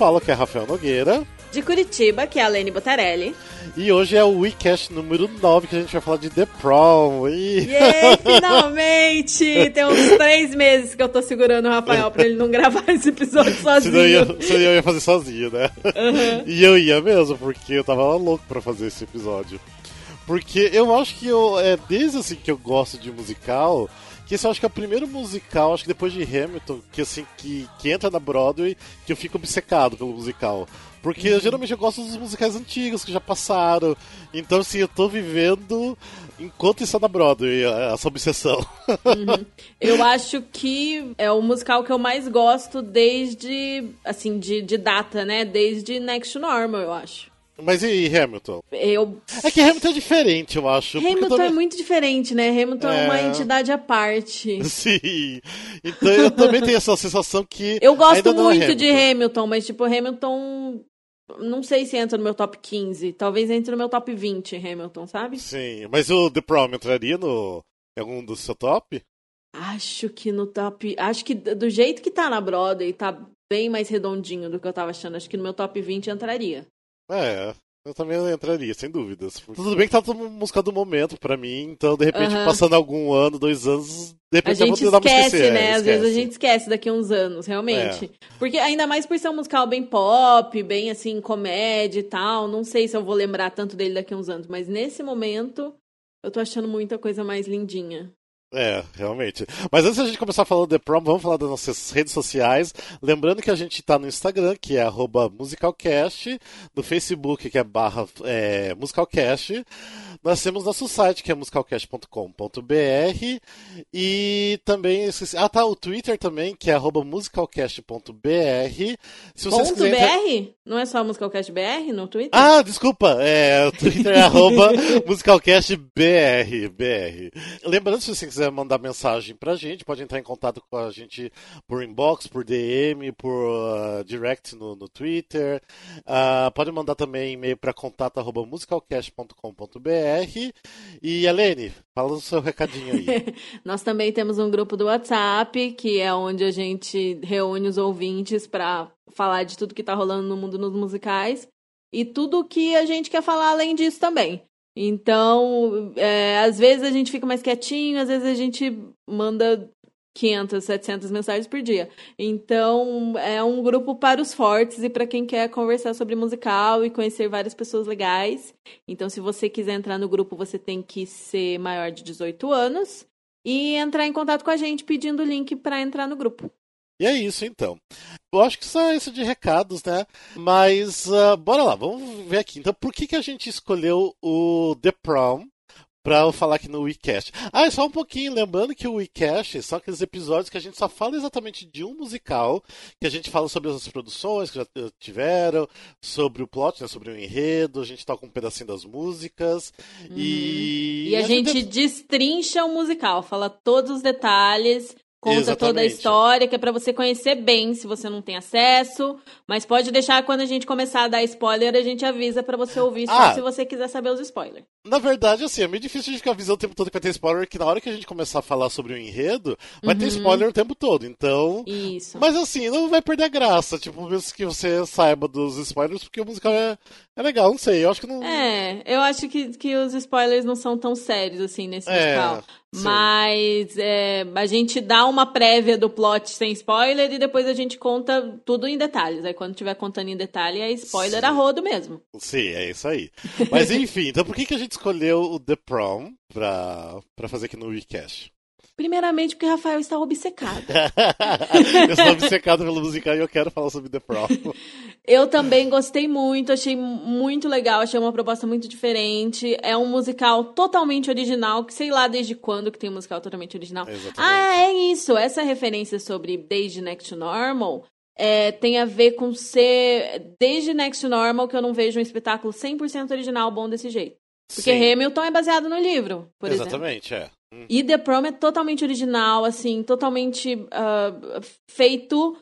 Paulo, que é Rafael Nogueira. De Curitiba, que é a Lene Botarelli. E hoje é o WeCast número 9, que a gente vai falar de The Prom. E... Yay, finalmente! Tem uns três meses que eu tô segurando o Rafael pra ele não gravar esse episódio sozinho. Senão eu senão eu ia fazer sozinho, né? Uhum. E eu ia mesmo, porque eu tava louco pra fazer esse episódio. Porque eu acho que eu, é desde assim que eu gosto de musical, que esse eu acho que é o primeiro musical, acho que depois de Hamilton, que assim, que, que entra na Broadway, que eu fico obcecado pelo musical. Porque uhum. geralmente eu gosto dos musicais antigos que já passaram. Então, assim, eu tô vivendo enquanto está na Broadway, essa obsessão. Uhum. Eu acho que é o musical que eu mais gosto desde, assim, de, de data, né? Desde Next Normal, eu acho. Mas e Hamilton? Eu... É que Hamilton é diferente, eu acho. Hamilton também... é muito diferente, né? Hamilton é... é... uma entidade à parte. Sim. Então eu também tenho essa sensação que. Eu gosto é muito é de Hamilton, mas tipo, Hamilton. Não sei se entra no meu top 15. Talvez entre no meu top 20, Hamilton, sabe? Sim. Mas o The Prom entraria no. Em algum do seu top? Acho que no top. Acho que do jeito que tá na Broadway, tá bem mais redondinho do que eu tava achando. Acho que no meu top 20 entraria. É, eu também entraria, sem dúvidas. Tudo bem que tá tudo música do momento pra mim, então de repente, uhum. passando algum ano, dois anos, de repente a gente eu vou esquece, esquecer, né? É, Às vezes a gente esquece daqui a uns anos, realmente. É. Porque ainda mais por ser um musical bem pop, bem assim, comédia e tal, não sei se eu vou lembrar tanto dele daqui a uns anos, mas nesse momento eu tô achando muita coisa mais lindinha. É, realmente. Mas antes da gente começar falando The Prom, vamos falar das nossas redes sociais. Lembrando que a gente está no Instagram, que é musicalcast, no Facebook, que é barra é, musicalcast. Nós temos nosso site, que é musicalcast.com.br. E também, esqueci, ah tá, o Twitter também, que é musicalcast.br. Se vocês Ponto quiserem... BR? Não é só musicalcastbr no Twitter? Ah, desculpa, é, o Twitter é arroba musicalcastbr. BR. Lembrando, se você quiser quiser mandar mensagem pra gente, pode entrar em contato com a gente por inbox, por DM, por uh, direct no, no Twitter. Uh, pode mandar também e-mail para contato.musicalcast.com.br. E Helene, fala o seu recadinho aí. Nós também temos um grupo do WhatsApp, que é onde a gente reúne os ouvintes para falar de tudo que está rolando no mundo nos musicais e tudo que a gente quer falar além disso também. Então, é, às vezes a gente fica mais quietinho, às vezes a gente manda 500, 700 mensagens por dia. Então, é um grupo para os fortes e para quem quer conversar sobre musical e conhecer várias pessoas legais. Então, se você quiser entrar no grupo, você tem que ser maior de 18 anos e entrar em contato com a gente pedindo o link para entrar no grupo. E é isso então. Eu acho que só isso de recados, né? Mas uh, bora lá, vamos ver aqui. Então, por que, que a gente escolheu o The Prom para eu falar aqui no WeCast? Ah, é só um pouquinho, lembrando que o WeCast são aqueles episódios que a gente só fala exatamente de um musical, que a gente fala sobre as produções que já tiveram, sobre o plot, né, sobre o enredo, a gente toca um pedacinho das músicas uhum. e... E a, a gente, gente destrincha o musical, fala todos os detalhes Conta Exatamente. toda a história, que é para você conhecer bem, se você não tem acesso. Mas pode deixar quando a gente começar a dar spoiler, a gente avisa para você ouvir ah, se você quiser saber os spoilers. Na verdade, assim, é meio difícil a gente ficar avisando o tempo todo que vai ter spoiler, que na hora que a gente começar a falar sobre o enredo, vai uhum. ter spoiler o tempo todo. Então. Isso. Mas assim, não vai perder a graça, tipo, mesmo que você saiba dos spoilers, porque o musical é, é legal, não sei. Eu acho que não. É, eu acho que, que os spoilers não são tão sérios assim nesse é, musical. Sim. Mas é, a gente dá uma prévia do plot sem spoiler e depois a gente conta tudo em detalhes. Aí quando tiver contando em detalhe, é spoiler Sim. a rodo mesmo. Sim, é isso aí. Mas enfim, então por que, que a gente escolheu o The Prom pra, pra fazer aqui no WeCast? Primeiramente porque Rafael está obcecado. eu sou obcecado pelo musical e eu quero falar sobre The Prom. eu também gostei muito, achei muito legal, achei uma proposta muito diferente. É um musical totalmente original, que sei lá desde quando que tem um musical totalmente original. Exatamente. Ah, é isso. Essa referência sobre Desde Next Normal é, tem a ver com ser desde Next Normal que eu não vejo um espetáculo 100% original bom desse jeito. Porque Sim. Hamilton é baseado no livro, por Exatamente, exemplo. é. E The Prom é totalmente original, assim, totalmente uh, feito,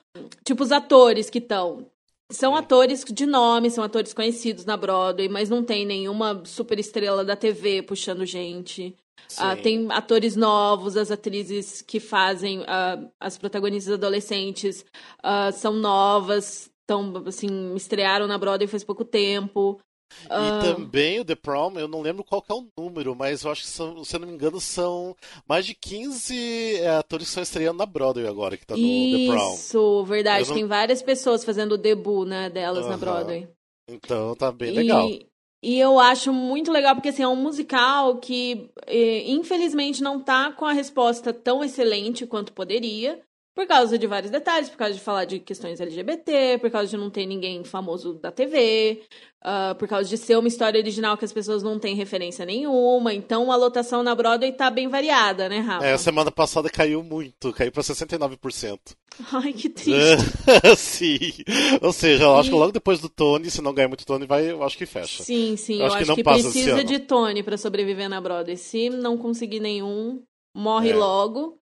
tipo, os atores que estão. São atores de nome, são atores conhecidos na Broadway, mas não tem nenhuma super estrela da TV puxando gente. Uh, tem atores novos, as atrizes que fazem uh, as protagonistas adolescentes são novas. tão, assim, estrearam na Broadway faz pouco tempo. E uh... também o The Prom, eu não lembro qual é o número, mas eu acho que, são, se eu não me engano, são mais de 15 é, atores que estão estreando na Broadway agora, que tá no Isso, The Prom. Isso, verdade. Não... Tem várias pessoas fazendo o debut, né, delas uh -huh. na Broadway. Então tá bem legal. E, e eu acho muito legal porque assim, é um musical que eh, infelizmente não tá com a resposta tão excelente quanto poderia. Por causa de vários detalhes, por causa de falar de questões LGBT, por causa de não ter ninguém famoso da TV, uh, por causa de ser uma história original que as pessoas não têm referência nenhuma. Então a lotação na Broadway tá bem variada, né, Rafa? É, a semana passada caiu muito, caiu pra 69%. Ai, que triste. sim. Ou seja, eu acho que logo depois do Tony, se não ganhar muito Tony, vai, eu acho que fecha. Sim, sim. Eu, eu acho, que, não que precisa de Tony para sobreviver na Broadway. Se não conseguir nenhum, morre é. logo.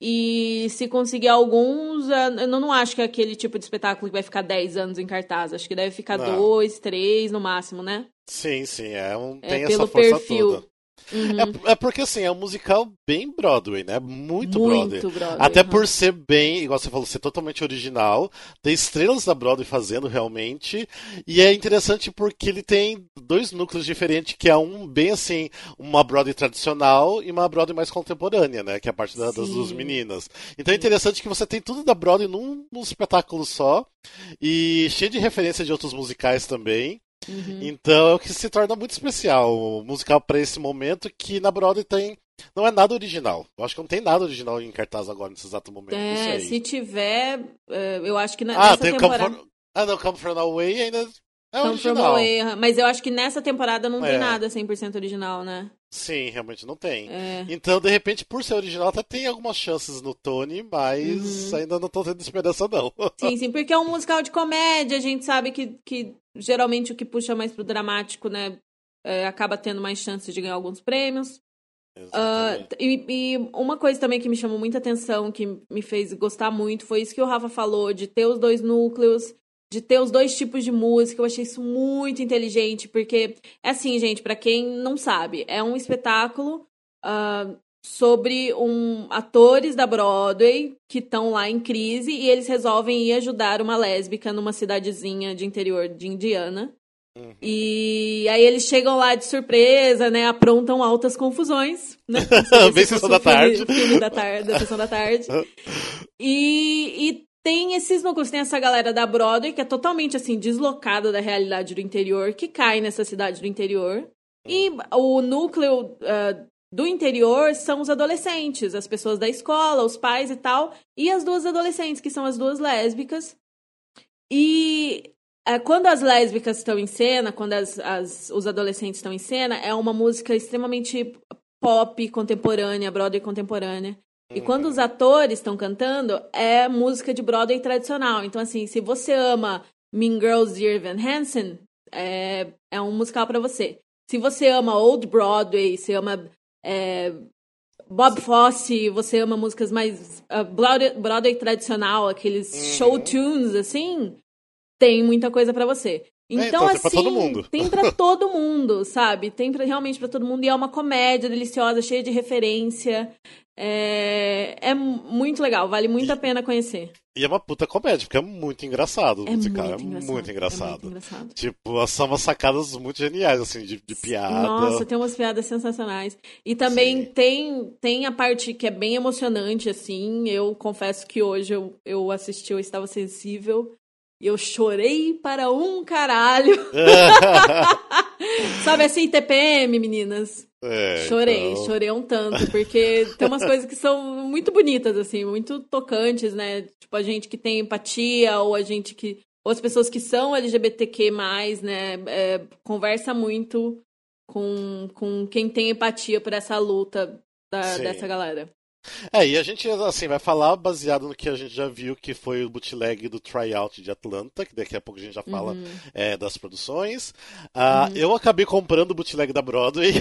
E se conseguir alguns, eu não acho que é aquele tipo de espetáculo que vai ficar 10 anos em cartaz. Acho que deve ficar não. dois, três no máximo, né? Sim, sim. É um, é, tem essa força perfil. toda. Uhum. É, é, porque, assim, é um musical bem Broadway, né? Muito, Muito Broadway. Broadway. Até por ser bem, igual você falou, ser totalmente original. Tem estrelas da Broadway fazendo realmente. E é interessante porque ele tem dois núcleos diferentes, que é um bem assim, uma Broadway tradicional e uma Broadway mais contemporânea, né? Que é a parte da, das duas meninas. Então é interessante que você tem tudo da Broadway num, num espetáculo só. E cheio de referência de outros musicais também. Uhum. Então é o que se torna muito especial o musical para esse momento que na Broadway tem não é nada original. Eu acho que não tem nada original em cartaz agora nesse exato momento. É, se tiver, é, eu acho que na, ah, tem temporada... Come for... Ah, não, Come From Away ainda é Come original. From Away, mas eu acho que nessa temporada não é. tem nada 100% original, né? Sim, realmente não tem. É. Então, de repente, por ser original, até tem algumas chances no Tony, mas uhum. ainda não tô tendo esperança, não. Sim, sim, porque é um musical de comédia, a gente sabe que, que geralmente o que puxa mais pro dramático, né, é, acaba tendo mais chances de ganhar alguns prêmios. Uh, e, e, uma coisa também que me chamou muita atenção, que me fez gostar muito, foi isso que o Rafa falou, de ter os dois núcleos, de ter os dois tipos de música. Eu achei isso muito inteligente, porque é assim, gente, para quem não sabe, é um espetáculo uh, sobre um atores da Broadway que estão lá em crise e eles resolvem ir ajudar uma lésbica numa cidadezinha de interior de Indiana. Uhum. E aí eles chegam lá de surpresa, né? Aprontam altas confusões, né? Bem sessão da tarde. Filme da tarde, da sessão da tarde. E, e tem esses núcleos, tem essa galera da Broadway que é totalmente assim deslocada da realidade do interior, que cai nessa cidade do interior. E o núcleo uh, do interior são os adolescentes, as pessoas da escola, os pais e tal, e as duas adolescentes, que são as duas lésbicas. E uh, quando as lésbicas estão em cena, quando as, as, os adolescentes estão em cena, é uma música extremamente pop contemporânea, Broadway contemporânea. E quando os atores estão cantando, é música de Broadway tradicional. Então, assim, se você ama Mean Girls de Irvin Hansen, é, é um musical para você. Se você ama Old Broadway, você ama é, Bob Fosse, você ama músicas mais uh, Broadway, Broadway, tradicional, aqueles uhum. show tunes, assim, tem muita coisa para você. Então, é, então assim, pra todo mundo. tem para todo mundo, sabe? Tem pra, realmente para todo mundo. E é uma comédia deliciosa, cheia de referência. É, é muito legal, vale muito a pena conhecer. E é uma puta comédia, porque é muito engraçado é musical. Muito é engraçado, muito engraçado. É muito engraçado. Tipo, são umas sacadas muito geniais, assim, de, de piada. Nossa, tem umas piadas sensacionais. E também tem, tem a parte que é bem emocionante, assim. Eu confesso que hoje eu, eu assisti, eu estava sensível. E eu chorei para um caralho. Sabe assim, TPM, meninas? É, chorei, então... chorei um tanto, porque tem umas coisas que são muito bonitas, assim, muito tocantes, né? Tipo, a gente que tem empatia, ou a gente que. Ou as pessoas que são LGBTQ, né? É, conversa muito com, com quem tem empatia por essa luta da, dessa galera. É, e a gente assim vai falar baseado no que a gente já viu que foi o bootleg do tryout de Atlanta, que daqui a pouco a gente já fala uhum. é, das produções. Uh, uhum. Eu acabei comprando o bootleg da Broadway.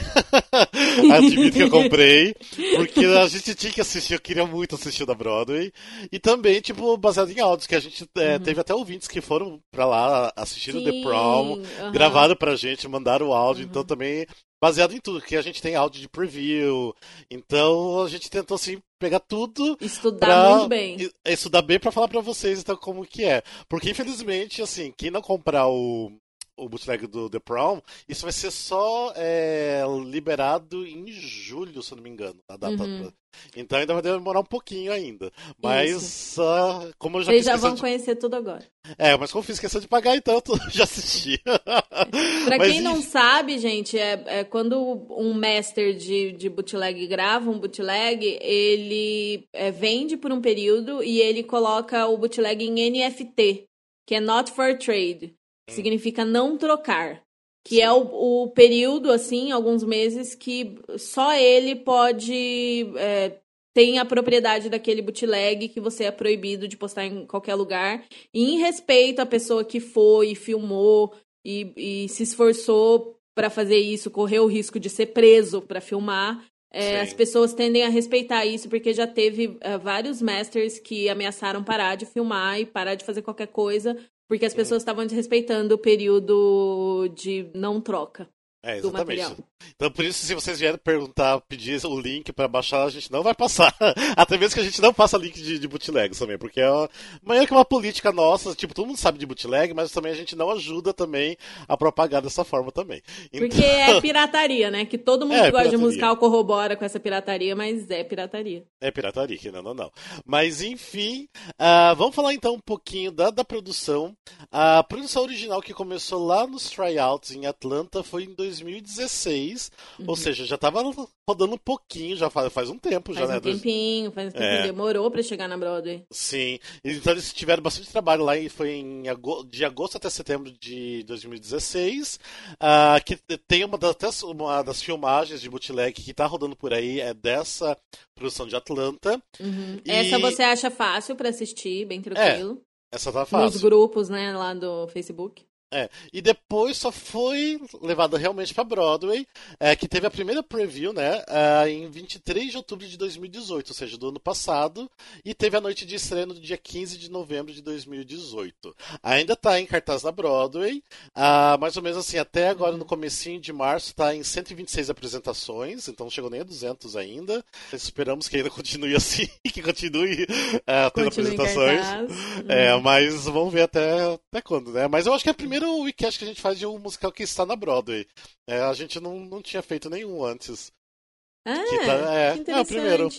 Admito que eu comprei, porque a gente tinha que assistir, eu queria muito assistir da Broadway. E também, tipo, baseado em áudios, que a gente é, uhum. teve até ouvintes que foram pra lá assistir o The Prom, uhum. gravaram pra gente, mandaram o áudio, então também baseado em tudo, que a gente tem áudio de preview. Então a gente tentou assim pegar tudo, estudar pra, muito bem, estudar bem para falar para vocês então como que é. Porque infelizmente assim, quem não comprar o o bootleg do The Prom, isso vai ser só é, liberado em julho, se eu não me engano, a data. Uhum. Então ainda vai demorar um pouquinho ainda. Mas, uh, como eu já Vocês já vão de... conhecer tudo agora. É, mas como fiz questão de pagar, então eu já assisti. pra mas, quem não sabe, gente, é, é, quando um master de, de bootleg grava um bootleg, ele é, vende por um período e ele coloca o bootleg em NFT, que é Not for Trade significa não trocar. Que Sim. é o, o, período, assim, alguns meses, que só ele pode. É, tem a propriedade daquele bootleg que você é proibido de postar em qualquer lugar. E em respeito à pessoa que foi, filmou e, e se esforçou para fazer isso, correu o risco de ser preso para filmar. É, as pessoas tendem a respeitar isso porque já teve é, vários masters que ameaçaram parar de filmar e parar de fazer qualquer coisa porque as pessoas estavam desrespeitando o período de não troca. É, exatamente. Então, por isso, se vocês vierem perguntar, pedir o link para baixar, a gente não vai passar. Até mesmo que a gente não passa link de, de bootlegs também, porque é uma, meio que uma política nossa, tipo, todo mundo sabe de bootleg, mas também a gente não ajuda também a propagar dessa forma também. Então... Porque é pirataria, né? Que todo mundo é, que gosta pirataria. de musical corrobora com essa pirataria, mas é pirataria. É pirataria, que não, não, não. Mas, enfim, uh, vamos falar então um pouquinho da, da produção. A produção original que começou lá nos tryouts em Atlanta foi em 2016, uhum. ou seja, já estava rodando um pouquinho, já faz, faz um tempo faz já, um né? Tempinho, faz um tempinho, é. demorou para chegar na Broadway. Sim, então eles tiveram bastante trabalho lá e foi em de agosto até setembro de 2016, uh, ah, que tem uma das, uma das filmagens de bootleg que está rodando por aí, é dessa produção de Atlanta. Uhum. E... Essa você acha fácil para assistir, bem tranquilo. É, essa tá fácil. Nos grupos, né, lá do Facebook. É, e depois só foi levado realmente para Broadway, é, que teve a primeira preview, né, é, em 23 de outubro de 2018, ou seja, do ano passado, e teve a noite de estreia no dia 15 de novembro de 2018. Ainda está em cartaz na Broadway, ah, mais ou menos assim, até agora no comecinho de março está em 126 apresentações, então não chegou nem a 200 ainda. Esperamos que ainda continue assim, que continue uh, tendo continue apresentações. É, uhum. mas vamos ver até, até quando, né? Mas eu acho que é a primeira primeiro webcast que a gente faz de um musical que está na Broadway. É, a gente não, não tinha feito nenhum antes. Ah, que tá, é, que é o primeiro.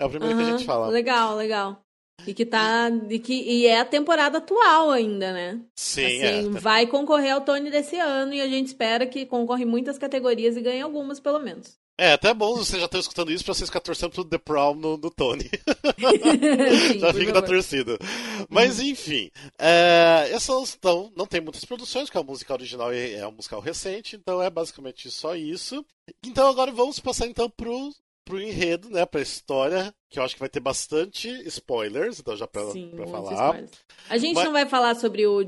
É o primeiro uhum, que a gente fala. Legal, legal. E que tá. E, que, e é a temporada atual ainda, né? Sim, assim, é. Vai concorrer ao Tony desse ano e a gente espera que concorra em muitas categorias e ganhe algumas, pelo menos. É, até bom você já estar escutando isso pra vocês ficar torcendo pro The Prom no, no Tony. Sim, já fica na torcida. Mas enfim, é, essas então, não tem muitas produções, porque a música original é, é um musical recente, então é basicamente só isso. Então agora vamos passar então pro pro enredo, né, pra história, que eu acho que vai ter bastante spoilers, então já pra, Sim, pra falar. Spoilers. A gente Mas... não vai falar sobre o,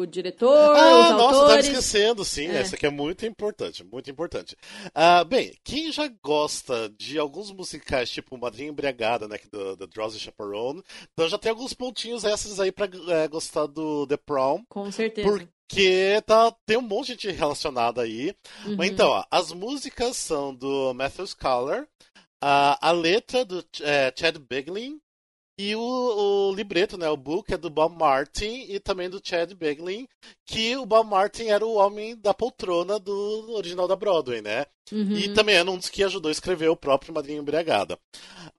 o diretor, ah, os nossa, autores. tava esquecendo, sim, é. essa aqui é muito importante, muito importante. Uh, bem, quem já gosta de alguns musicais, tipo Madrinha Embriagada, né, do, do Drowsy Chaperone, então já tem alguns pontinhos essas aí pra é, gostar do The Prom. Com certeza. Porque tá, tem um monte de gente relacionada aí. Uhum. Mas então, ó, as músicas são do Matthew Scaler, a, a letra do é, Chad Beglin e o, o, libreto, né, o book é do Bob Martin e também do Chad Beglin, que o Bob Martin era o homem da poltrona do original da Broadway, né? Uhum. E também era um dos que ajudou a escrever o próprio Madrinha Embriagada.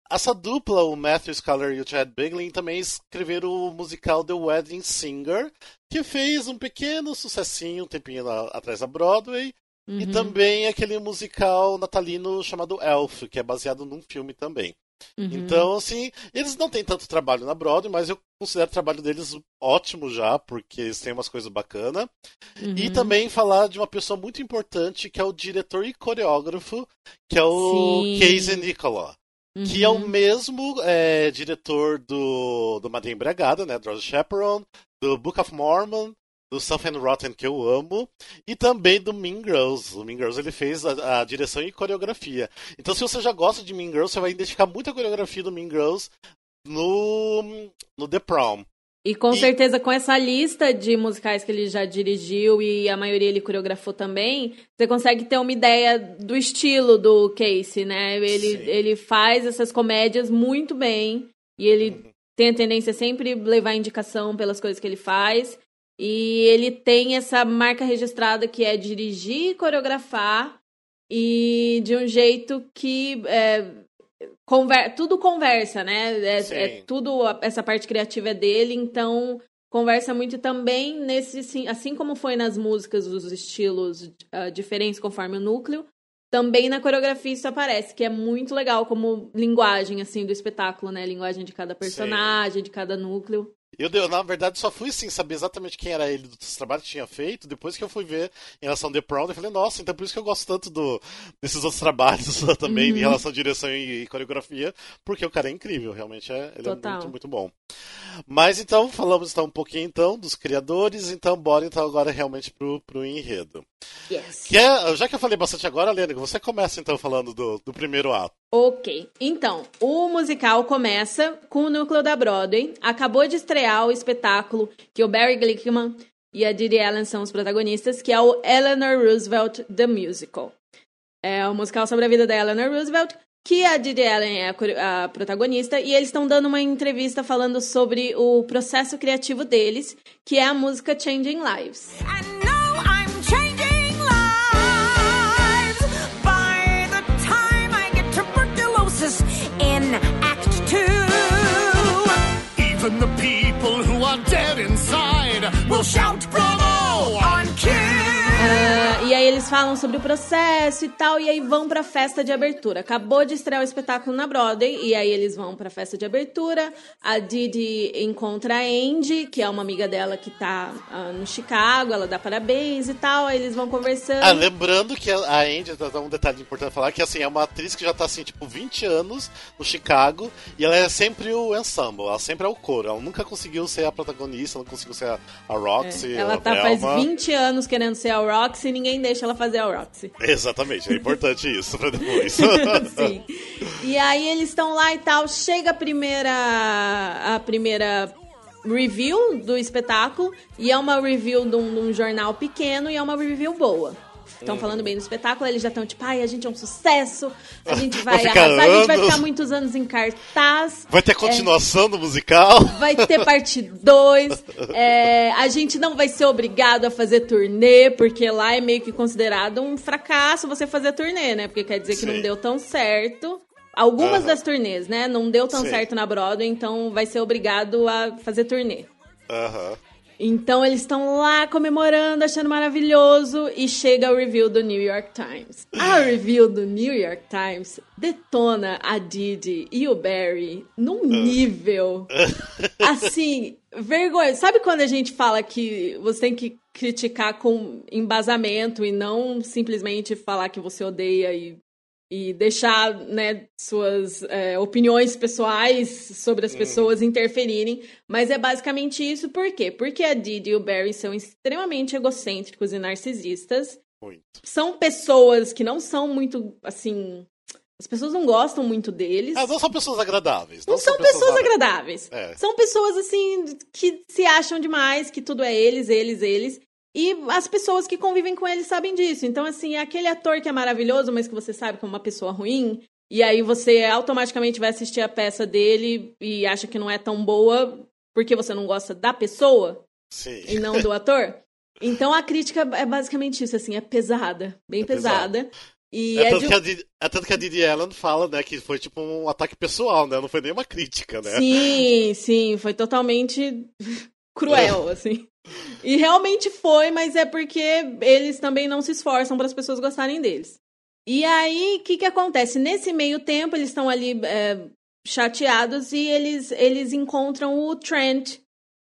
Essa dupla, o Matthew Scaler e o Chad Beglin, também escreveram o musical The Wedding Singer, que fez um pequeno sucessinho um tempinho atrás da Broadway, Uhum. E também aquele musical natalino chamado Elf, que é baseado num filme também. Uhum. Então, assim, eles não têm tanto trabalho na Broadway, mas eu considero o trabalho deles ótimo já, porque eles têm umas coisas bacanas. Uhum. E também falar de uma pessoa muito importante, que é o diretor e coreógrafo, que é o Sim. Casey Nicola. Uhum. Que é o uhum. mesmo é, diretor do, do Madame Embriagada, né? Draws Chaperone, do Book of Mormon, do Something Rotten que eu amo e também do Mean Girls. O Mean Girls ele fez a, a, direção e coreografia. Então se você já gosta de Mean Girls, você vai identificar muito a coreografia do Mean Girls no, no The Prom. E com e... certeza com essa lista de musicais que ele já dirigiu e a maioria ele coreografou também, você consegue ter uma ideia do estilo do Casey, né? Ele, ele faz essas comédias muito bem e ele uhum. tem a tendência a sempre levar indicação pelas coisas que ele faz. E ele tem essa marca registrada que é dirigir e coreografar e de um jeito que é, Conver tudo conversa, né? É, é, tudo essa parte criativa é dele, então conversa muito também nesse assim, assim como foi nas músicas os estilos uh, diferentes conforme o núcleo, também na coreografia isso aparece, que é muito legal como linguagem assim do espetáculo, né? Linguagem de cada personagem, Sim. de cada núcleo. Eu, eu, na verdade, só fui assim, saber exatamente quem era ele dos trabalhos que tinha feito, depois que eu fui ver em relação ao The Proud, eu falei, nossa, então por isso que eu gosto tanto do, desses outros trabalhos também, uhum. em relação à direção e, e, coreografia, porque o cara é incrível, realmente é, ele Total. é muito, muito bom. Mas então, falamos então um pouquinho então dos criadores, então bora então agora realmente pro, pro enredo. Yes. Que é, já que eu falei bastante agora, Lênica, você começa então falando do, do primeiro ato. Ok, então, o musical começa com o núcleo da Broadway. Acabou de estrear o espetáculo que o Barry Glickman e a Didi Allen são os protagonistas, que é o Eleanor Roosevelt The Musical. É o um musical sobre a vida da Eleanor Roosevelt, que a Didi Allen é a, a protagonista, e eles estão dando uma entrevista falando sobre o processo criativo deles, que é a música Changing Lives. Even the people who are dead inside will shout bravo! on Uh, e aí eles falam sobre o processo e tal, e aí vão pra festa de abertura. Acabou de estrear o espetáculo na Broadway, e aí eles vão pra festa de abertura. A Didi encontra a Andy, que é uma amiga dela que tá uh, no Chicago, ela dá parabéns e tal, aí eles vão conversando. Ah, lembrando que a Andy, tá, um detalhe importante falar, que assim, é uma atriz que já tá assim, tipo, 20 anos no Chicago, e ela é sempre o ensemble, ela sempre é o coro. Ela nunca conseguiu ser a protagonista, não conseguiu ser a, a Roxy. É, ela tá faz 20 anos querendo ser a Roxy e ninguém deixa ela fazer a Roxy. Exatamente, é importante isso pra depois. Sim. E aí eles estão lá e tal, chega a primeira a primeira review do espetáculo e é uma review de um, de um jornal pequeno e é uma review boa estão uhum. falando bem do espetáculo, eles já estão tipo, ai, a gente é um sucesso, a gente vai, arrasar, a gente vai ficar muitos anos em cartaz. Vai ter continuação é, do musical. Vai ter parte 2. É, a gente não vai ser obrigado a fazer turnê, porque lá é meio que considerado um fracasso você fazer turnê, né? Porque quer dizer Sim. que não deu tão certo. Algumas uhum. das turnês, né? Não deu tão Sim. certo na Broadway, então vai ser obrigado a fazer turnê. Aham. Uhum. Então eles estão lá comemorando, achando maravilhoso e chega o review do New York Times. A review do New York Times detona a Didi e o Barry num nível assim, vergonha. Sabe quando a gente fala que você tem que criticar com embasamento e não simplesmente falar que você odeia e e deixar né, suas é, opiniões pessoais sobre as uhum. pessoas interferirem. Mas é basicamente isso, por quê? Porque a Didi e o Barry são extremamente egocêntricos e narcisistas. Muito. São pessoas que não são muito, assim... As pessoas não gostam muito deles. Ah, não são pessoas agradáveis. Não, não são, são, pessoas, pessoas agradáveis. É. São pessoas, assim, que se acham demais, que tudo é eles, eles, eles. E as pessoas que convivem com ele sabem disso. Então, assim, é aquele ator que é maravilhoso, mas que você sabe como uma pessoa ruim, e aí você automaticamente vai assistir a peça dele e acha que não é tão boa porque você não gosta da pessoa Sim. e não do ator. Então a crítica é basicamente isso, assim, é pesada, bem é pesada. E é, é, tanto de... que a Didi, é tanto que a Didi Allen fala, né, que foi tipo um ataque pessoal, né? Não foi nem uma crítica, né? Sim, sim, foi totalmente cruel, assim. E realmente foi, mas é porque eles também não se esforçam para as pessoas gostarem deles. E aí, o que, que acontece? Nesse meio tempo, eles estão ali é, chateados e eles, eles encontram o Trent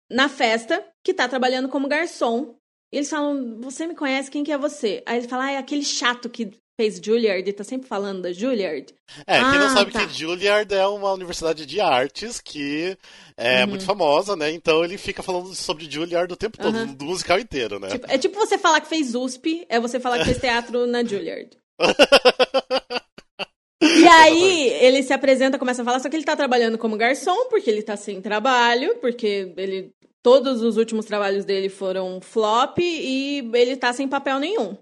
na festa, que está trabalhando como garçom. E eles falam, você me conhece, quem que é você? Aí ele fala, ah, é aquele chato que fez Juilliard e tá sempre falando da Juilliard. É, quem ah, não sabe tá. que Juilliard é uma universidade de artes que é uhum. muito famosa, né? Então ele fica falando sobre Juilliard o tempo todo, uhum. do musical inteiro, né? Tipo, é tipo você falar que fez USP, é você falar que fez teatro na Juilliard. E aí, ele se apresenta, começa a falar, só que ele tá trabalhando como garçom, porque ele tá sem trabalho, porque ele todos os últimos trabalhos dele foram flop e ele tá sem papel nenhum.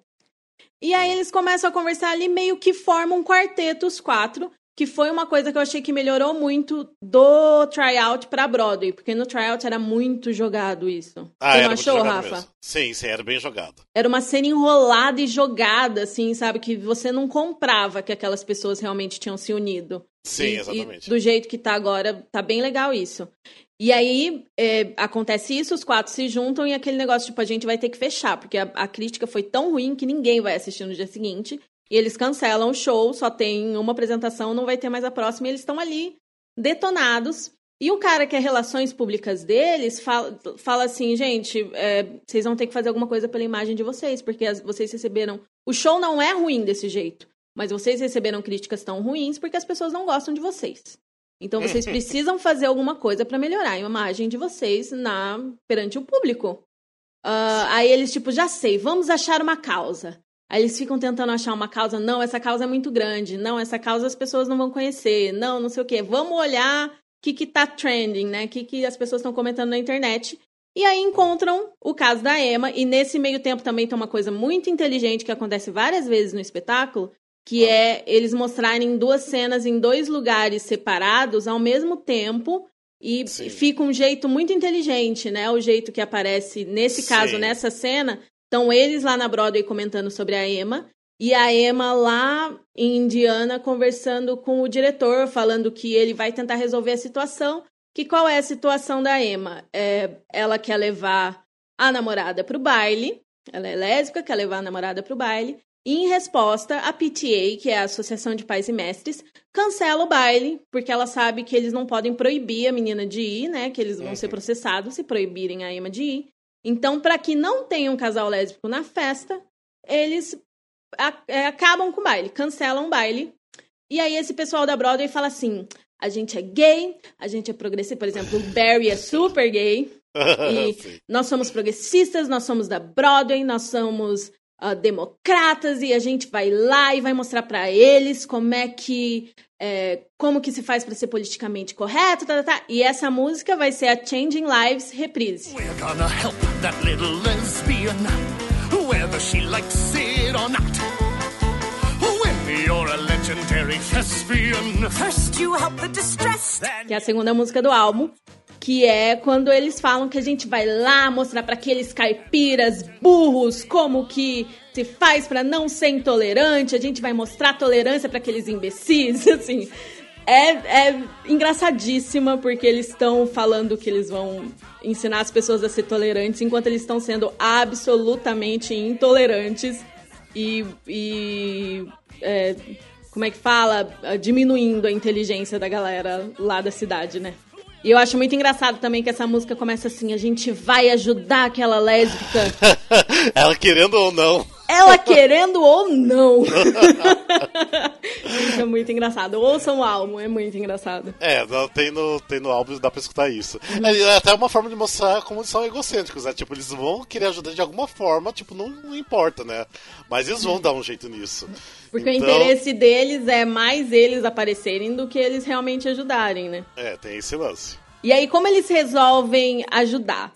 E aí eles começam a conversar ali, meio que formam um quarteto, os quatro, que foi uma coisa que eu achei que melhorou muito do tryout pra Broadway, porque no tryout era muito jogado isso. Ah, Você não achou, Rafa? Mesmo. Sim, sim, era bem jogado. Era uma cena enrolada e jogada, assim, sabe? Que você não comprava que aquelas pessoas realmente tinham se unido. Sim, e, exatamente. E do jeito que tá agora, tá bem legal isso. E aí é, acontece isso, os quatro se juntam e aquele negócio, tipo, a gente vai ter que fechar, porque a, a crítica foi tão ruim que ninguém vai assistir no dia seguinte. E eles cancelam o show, só tem uma apresentação, não vai ter mais a próxima, e eles estão ali detonados. E o cara que é relações públicas deles fala, fala assim, gente, é, vocês vão ter que fazer alguma coisa pela imagem de vocês, porque as, vocês receberam. O show não é ruim desse jeito, mas vocês receberam críticas tão ruins porque as pessoas não gostam de vocês. Então vocês precisam fazer alguma coisa para melhorar a imagem de vocês na perante o público. Uh, aí eles, tipo, já sei, vamos achar uma causa. Aí eles ficam tentando achar uma causa. Não, essa causa é muito grande. Não, essa causa as pessoas não vão conhecer. Não, não sei o quê. Vamos olhar o que, que tá trending, né? O que, que as pessoas estão comentando na internet. E aí encontram o caso da Emma. E nesse meio tempo também tem uma coisa muito inteligente que acontece várias vezes no espetáculo, que é eles mostrarem duas cenas em dois lugares separados ao mesmo tempo. E Sim. fica um jeito muito inteligente, né? O jeito que aparece nesse caso, Sim. nessa cena, Estão eles lá na Broadway comentando sobre a Emma. E a Emma lá em Indiana conversando com o diretor, falando que ele vai tentar resolver a situação. Que qual é a situação da Emma? É, ela quer levar a namorada para o baile. Ela é lésbica, quer levar a namorada para o baile. Em resposta, a PTA, que é a Associação de Pais e Mestres, cancela o baile, porque ela sabe que eles não podem proibir a menina de ir, né? Que eles vão uhum. ser processados se proibirem a Emma de ir. Então, para que não tenha um casal lésbico na festa, eles é, acabam com o baile, cancelam o baile. E aí esse pessoal da Broadway fala assim: a gente é gay, a gente é progressista. Por exemplo, o Barry é super gay. e nós somos progressistas, nós somos da Broadway, nós somos uh, democratas e a gente vai lá e vai mostrar para eles como é que é, como que se faz para ser politicamente correto, tá, tá, tá. E essa música vai ser a Changing Lives reprise. We're gonna help that little lesbian, whether she likes it or not. When you're a legendary thespian, first you help the distressed. Que é a segunda música do álbum que é quando eles falam que a gente vai lá mostrar para aqueles caipiras burros como que se faz para não ser intolerante, a gente vai mostrar tolerância para aqueles imbecis, assim. É, é engraçadíssima porque eles estão falando que eles vão ensinar as pessoas a ser tolerantes enquanto eles estão sendo absolutamente intolerantes e, e é, como é que fala? Diminuindo a inteligência da galera lá da cidade, né? E eu acho muito engraçado também que essa música começa assim: a gente vai ajudar aquela lésbica. Ela querendo ou não. Ela querendo ou não. isso é muito engraçado. Ouçam o álbum, é muito engraçado. É, tem no, tem no álbum, dá pra escutar isso. Uhum. É, é até uma forma de mostrar como eles são egocêntricos, né? Tipo, eles vão querer ajudar de alguma forma, tipo, não, não importa, né? Mas eles vão dar um jeito nisso. Porque então... o interesse deles é mais eles aparecerem do que eles realmente ajudarem, né? É, tem esse lance. E aí, como eles resolvem ajudar?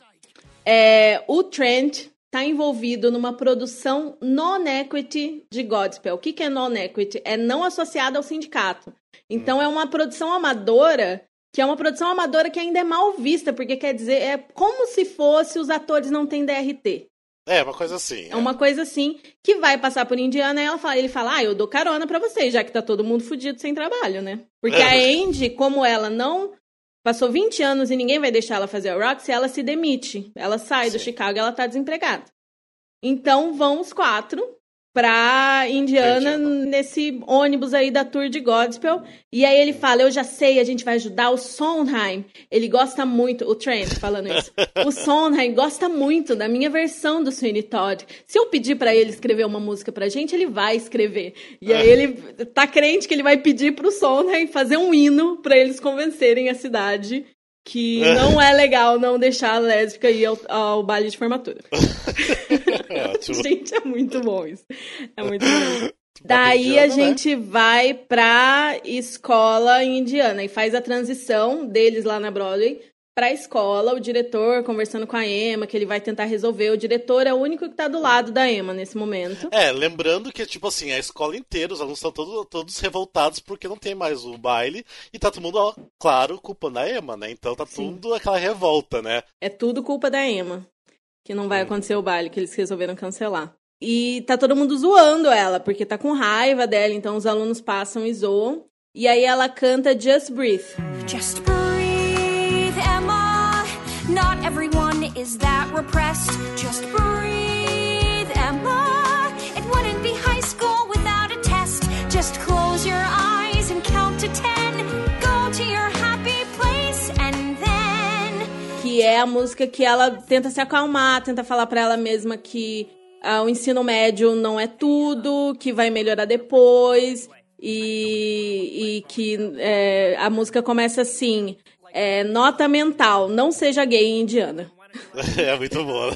É, o Trent está envolvido numa produção non-equity de Godspell. O que, que é non-equity? É não associada ao sindicato. Então, é uma produção amadora, que é uma produção amadora que ainda é mal vista, porque quer dizer, é como se fosse os atores não têm DRT. É, uma coisa assim. É, é uma coisa assim, que vai passar por Indiana e ela fala, ele fala, ah, eu dou carona para vocês, já que tá todo mundo fudido sem trabalho, né? Porque é. a Andy, como ela não passou 20 anos e ninguém vai deixar ela fazer a Roxy, ela se demite. Ela sai Sim. do Chicago e ela tá desempregada. Então vão os quatro pra Indiana nesse ônibus aí da Tour de Godspell. E aí ele fala: Eu já sei, a gente vai ajudar o Sondheim. Ele gosta muito, o Trent falando isso. o Sondheim gosta muito da minha versão do Sweeney Todd. Se eu pedir para ele escrever uma música pra gente, ele vai escrever. E aí ele tá crente que ele vai pedir pro Sondheim fazer um hino para eles convencerem a cidade que não é legal não deixar a lésbica ir ao, ao baile de formatura. gente, é muito bom isso. É muito bom. Daí a né? gente vai pra escola indiana e faz a transição deles lá na Broadway pra escola, o diretor conversando com a Emma, que ele vai tentar resolver. O diretor é o único que tá do lado da Emma nesse momento. É, lembrando que, tipo assim, a escola inteira, os alunos estão todos, todos revoltados porque não tem mais o baile. E tá todo mundo, ó, claro, culpando a Emma, né? Então tá Sim. tudo aquela revolta, né? É tudo culpa da Emma. Que não vai acontecer o baile, que eles resolveram cancelar. E tá todo mundo zoando ela, porque tá com raiva dela, então os alunos passam e zoam. E aí ela canta Just Breathe. Just breathe, is that repressed. Just breathe, Emma. It wouldn't be high school without a test. Just close your eyes and count to ten. Go to your happy place and then. Que é a música que ela tenta se acalmar, tenta falar para ela mesma que ah, o ensino médio não é tudo, que vai melhorar depois, e, e que é, a música começa assim: é, nota mental, não seja gay indiana. É muito boa. Né?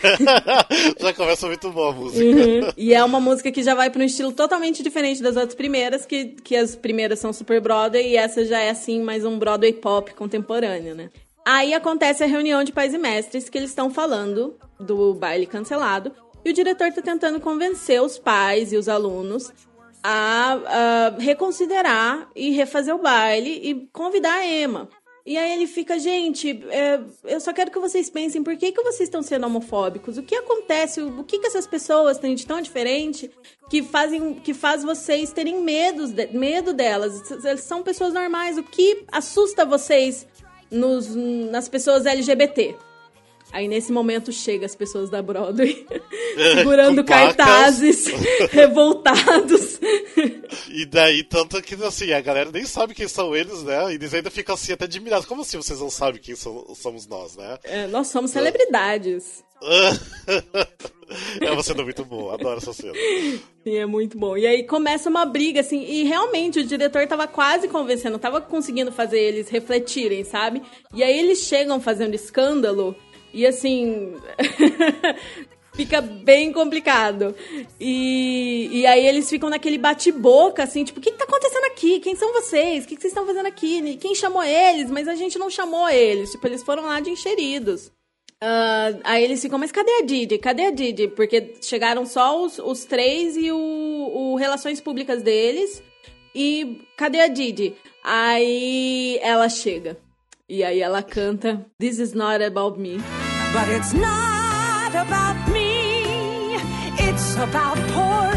já começa muito boa a música. Uhum. E é uma música que já vai para um estilo totalmente diferente das outras primeiras, que, que as primeiras são super Broadway e essa já é assim mais um Broadway pop contemporâneo, né? Aí acontece a reunião de pais e mestres que eles estão falando do baile cancelado e o diretor está tentando convencer os pais e os alunos a, a, reconsiderar e refazer o baile e convidar a Emma. E aí ele fica, gente, é, eu só quero que vocês pensem por que, que vocês estão sendo homofóbicos. O que acontece? O que, que essas pessoas têm de tão diferente que fazem que faz vocês terem medo, medo delas? São pessoas normais. O que assusta vocês nos, nas pessoas LGBT? Aí nesse momento chega as pessoas da Broadway segurando cartazes revoltados. E daí, tanto que assim, a galera nem sabe quem são eles, né? E eles ainda ficam assim até admirados. Como assim vocês não sabem quem somos nós, né? É, nós somos celebridades. é uma cena muito boa, adoro essa cena. Sim, é muito bom. E aí começa uma briga, assim, e realmente o diretor tava quase convencendo, tava conseguindo fazer eles refletirem, sabe? E aí eles chegam fazendo escândalo e assim. fica bem complicado. E, e aí eles ficam naquele bate-boca, assim, tipo, o que, que tá acontecendo aqui? Quem são vocês? O que, que vocês estão fazendo aqui? Quem chamou eles? Mas a gente não chamou eles. Tipo, eles foram lá de encheridos. Uh, aí eles ficam, mas cadê a Didi? Cadê a Didi? Porque chegaram só os, os três e o, o Relações Públicas deles. E cadê a Didi? Aí ela chega. E aí ela canta This is not about me. But it's not about me. It's about poor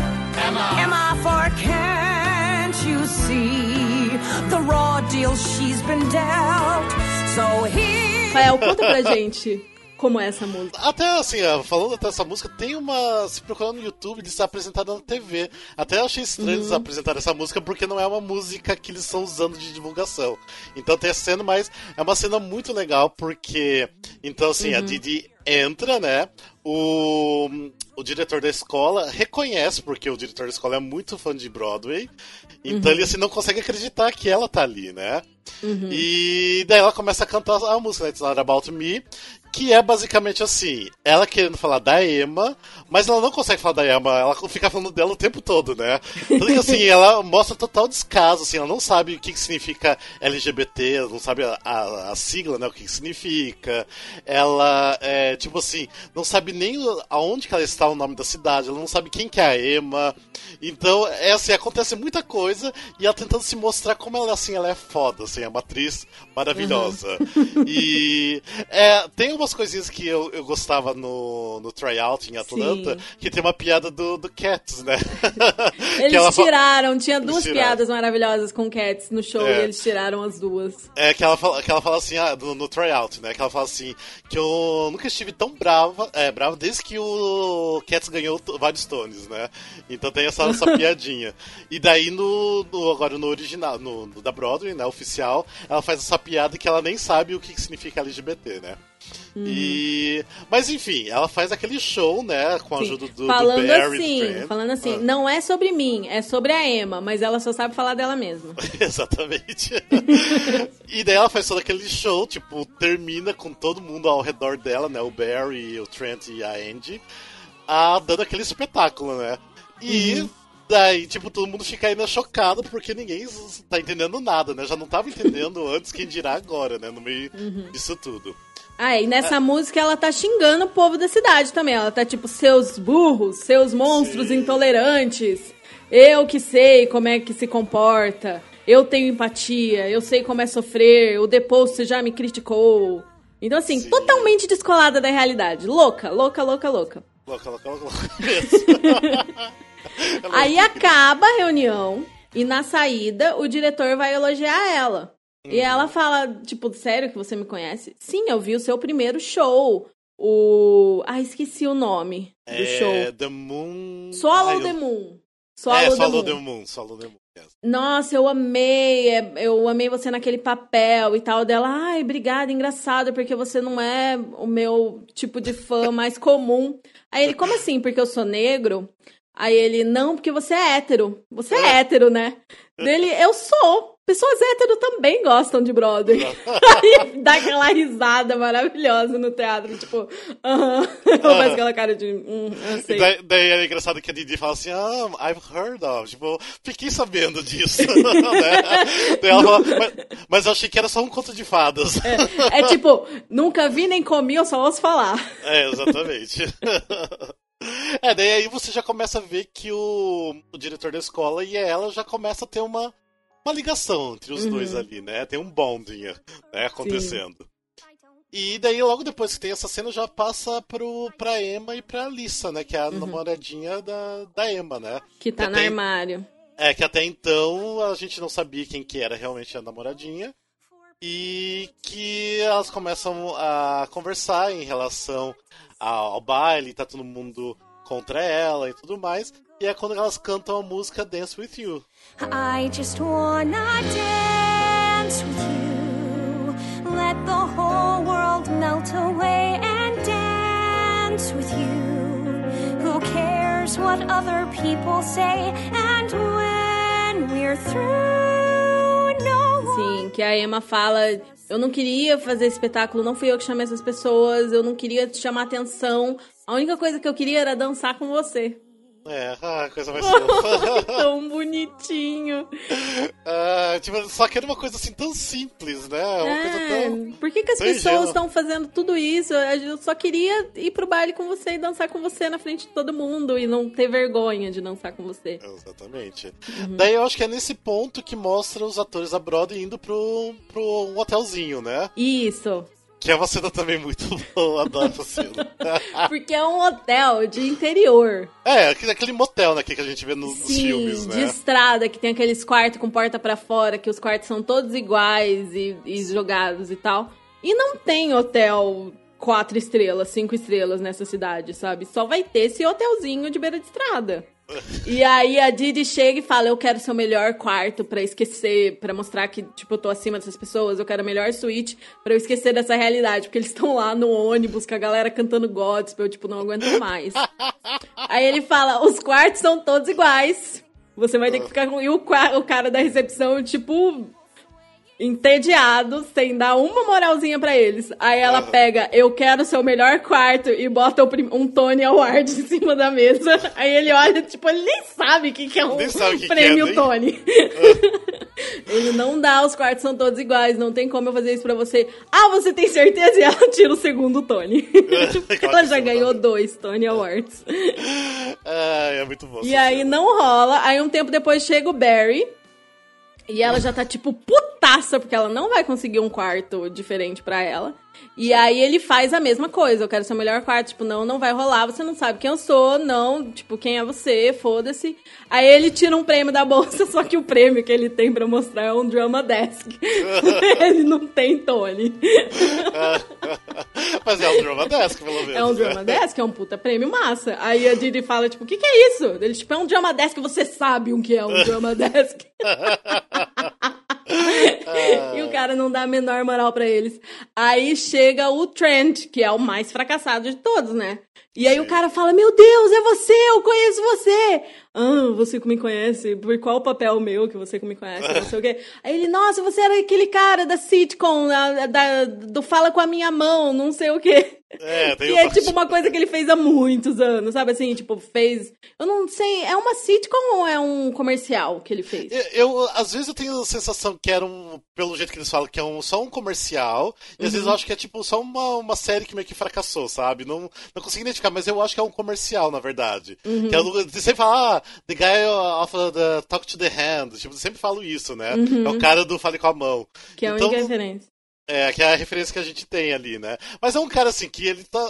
Emma. Emma for can't you see the raw deal she's been dealt. So here Rafael, conta pra gente como é essa música. Até assim, falando até essa música, tem uma. Se procurar no YouTube, eles está apresentada na TV. Até eu achei estranho uhum. eles apresentarem essa música porque não é uma música que eles estão usando de divulgação. Então tem a cena, mas é uma cena muito legal porque. Então, assim, uhum. a Didi entra, né? O, o diretor da escola reconhece, porque o diretor da escola é muito fã de Broadway. Então uhum. ele assim não consegue acreditar que ela tá ali, né? Uhum. E daí ela começa a cantar a música, né? It's Not About Me que é basicamente assim, ela querendo falar da Emma, mas ela não consegue falar da Emma, ela fica falando dela o tempo todo, né? Tanto que assim, ela mostra total descaso, assim, ela não sabe o que, que significa LGBT, ela não sabe a, a, a, sigla, né, o que, que significa. Ela, é, tipo assim, não sabe nem aonde que ela está, o nome da cidade, ela não sabe quem que é a Emma. Então, é assim, acontece muita coisa e ela tentando se mostrar como ela, assim, ela é foda, assim, é uma atriz maravilhosa. Uhum. E é, tem umas coisinhas que eu, eu gostava no, no tryout em Atlanta, Sim. que tem uma piada do, do Cats, né? Eles tiraram, tinha duas piadas maravilhosas com Cats no show é. e eles tiraram as duas. É, que ela fala, que ela fala assim, ah, no, no tryout, né? Que ela fala assim, que eu nunca estive tão brava, é, brava desde que o Cats ganhou vários tones, né? Então tem essa, essa piadinha. E daí no, no, agora no original, no, no, da Broadway, né, oficial, ela faz essa piada que ela nem sabe o que significa LGBT, né? Uhum. E... Mas enfim, ela faz aquele show, né? Com a Sim. ajuda do, falando do Barry, assim, Falando assim, ah. não é sobre mim, é sobre a Emma, mas ela só sabe falar dela mesma. Exatamente. e daí ela faz todo aquele show, tipo, termina com todo mundo ao redor dela, né? O Barry, o Trent e a Andy, a, dando aquele espetáculo, né? E. Uhum. Daí, tipo, todo mundo fica ainda chocado porque ninguém tá entendendo nada, né? Já não tava entendendo antes, quem dirá agora, né? No meio uhum. disso tudo. Ah, e nessa música ela tá xingando o povo da cidade também. Ela tá tipo, seus burros, seus monstros Sim. intolerantes. Eu que sei como é que se comporta. Eu tenho empatia, eu sei como é sofrer. O deposto já me criticou. Então, assim, Sim. totalmente descolada da realidade. Louca, louca, louca, louca. Louca, louca, louca, louca é Aí acaba a reunião e na saída o diretor vai elogiar ela. E Uhum. ela fala, tipo, sério que você me conhece? Sim, eu vi o seu primeiro show. O. Ah, esqueci o nome do É, show. The Moon. Swallow Ai, eu- the Moon. Swallow é, the Swallow Moon. the Moon. Swallow the Moon. yes. Nossa, eu amei, é, eu amei você naquele papel e tal dela. Ai, obrigada, engraçado, porque você não é o meu tipo de fã mais comum. Aí ele, como assim? Porque eu sou negro? Aí ele, não, porque você é hétero. Você é hétero, né? Dele, eu sou. Pessoas hétero também gostam de brother. Aí dá aquela risada maravilhosa no teatro, tipo, aham. Faz aquela cara de, hum, sei. daí, daí é engraçado que a Didi fala assim, ah, I've heard of. Tipo, fiquei sabendo disso. né? Daí ela fala, mas, mas eu achei que era só um conto de fadas. É tipo, nunca vi nem comi, eu só ouço falar. É, exatamente. É, daí aí você já começa a ver que o, o diretor da escola e ela já começa a ter uma, uma ligação entre os Uhum. dois ali, né? Tem um bonding né, acontecendo. E daí, logo depois que tem essa cena, já passa pro, pra Emma e pra Alissa, né? Que é a namoradinha da, da Emma, né? Que tá Já no tem- armário. É que até então a gente não sabia quem que era realmente a namoradinha. E que elas começam a conversar em relação ao baile, tá todo mundo contra ela e tudo mais. E é quando elas cantam a música Dance With You. I just wanna dance with you. Let the whole world melt away and dance with you. Who cares what other people say? And when we're through, no one. Sim, que a Emma fala. Eu não queria fazer espetáculo, não fui eu que chamei essas pessoas, eu não queria te chamar atenção. A única coisa que eu queria era dançar com você. É, ah, coisa mais fofa. Tão bonitinho. Ah, tipo, só que era uma coisa assim tão simples, né? Uma coisa É, tão. por que, que as pessoas estão fazendo tudo isso? Eu só queria ir pro baile com você e dançar com você na frente de todo mundo e não ter vergonha de dançar com você. Exatamente. Uhum. Daí eu acho que é nesse ponto que mostra os atores da Broadway indo pro, pro um hotelzinho, né? Isso. Que é uma cena também muito boa, adoro essa cena. Porque é um hotel de interior. é, aquele motel né, que a gente vê nos, nos Sim, filmes, de né? estrada, que tem aqueles quartos com porta pra fora, que os quartos são todos iguais e, e jogados e tal. E não tem hotel quatro estrelas, cinco estrelas nessa cidade, sabe? Só vai ter esse hotelzinho de beira de estrada. E aí a Didi chega e fala: Eu quero seu melhor quarto pra esquecer, pra mostrar que, tipo, eu tô acima dessas pessoas, eu quero a melhor suíte pra eu esquecer dessa realidade. Porque eles estão lá no ônibus com a galera cantando gospel, eu, tipo, não aguento mais. Aí ele fala: Os quartos são todos iguais. Você vai ter que ficar com. E o, o cara da recepção, tipo, entediado, sem dar uma moralzinha pra eles. Aí ela Aham. pega, eu quero seu melhor quarto, e bota um Tony Award em cima da mesa. Aí ele olha, tipo, ele nem sabe o que, que é um que que prêmio é, nem- Tony. ele não dá, os quartos são todos iguais, não tem como eu fazer isso pra você. Ah, você tem certeza? E ela tira o segundo Tony. ela já ganhou dois Tony Awards. Ah, é muito bom. E aí não rola. Aí um tempo depois chega o Barry. E ela já tá tipo putaça, porque ela não vai conseguir um quarto diferente pra ela. E aí ele faz a mesma coisa. Eu quero seu melhor quarto. Tipo, não, não vai rolar. Você não sabe quem eu sou. Não, tipo, quem é você? Foda-se. Aí ele tira um prêmio da bolsa, só que o prêmio que ele tem pra mostrar é um drama desk. ele não tem Tony. Mas é um drama desk, pelo menos. É um né? drama desk, é um puta prêmio massa. Aí a Didi fala, tipo, o que que é isso? Ele, tipo, é um drama desk, você sabe o que é um drama desk. Cara não dá a menor moral pra eles. Aí chega o Trent, que é o mais fracassado de todos, né? E aí o cara fala: Meu Deus, é você, eu conheço você. Ah, você me conhece? Por qual papel meu que você me conhece? Não sei o quê. Aí ele, nossa, você era aquele cara da sitcom, da, da- do Fala com a Minha Mão, não sei o quê. É, tem Que o é tipo uma coisa que ele fez há muitos anos, sabe assim? Tipo, fez. Eu não sei, é uma sitcom ou é um comercial que ele fez? Eu, eu, às vezes eu tenho a sensação que era um, pelo jeito que eles falam, que é um, só um comercial, e às vezes eu acho que é tipo só uma, uma série que meio que fracassou, sabe? Não, não consigo mas eu acho que é um comercial, na verdade. Que é, eles sempre falam, ah, the guy of the Talk to the Hand, tipo, eu sempre falo isso, né? É o cara do Fale com a Mão. Que é a Então, única referência. É, que é a referência que a gente tem ali, né? Mas é um cara assim que ele tá.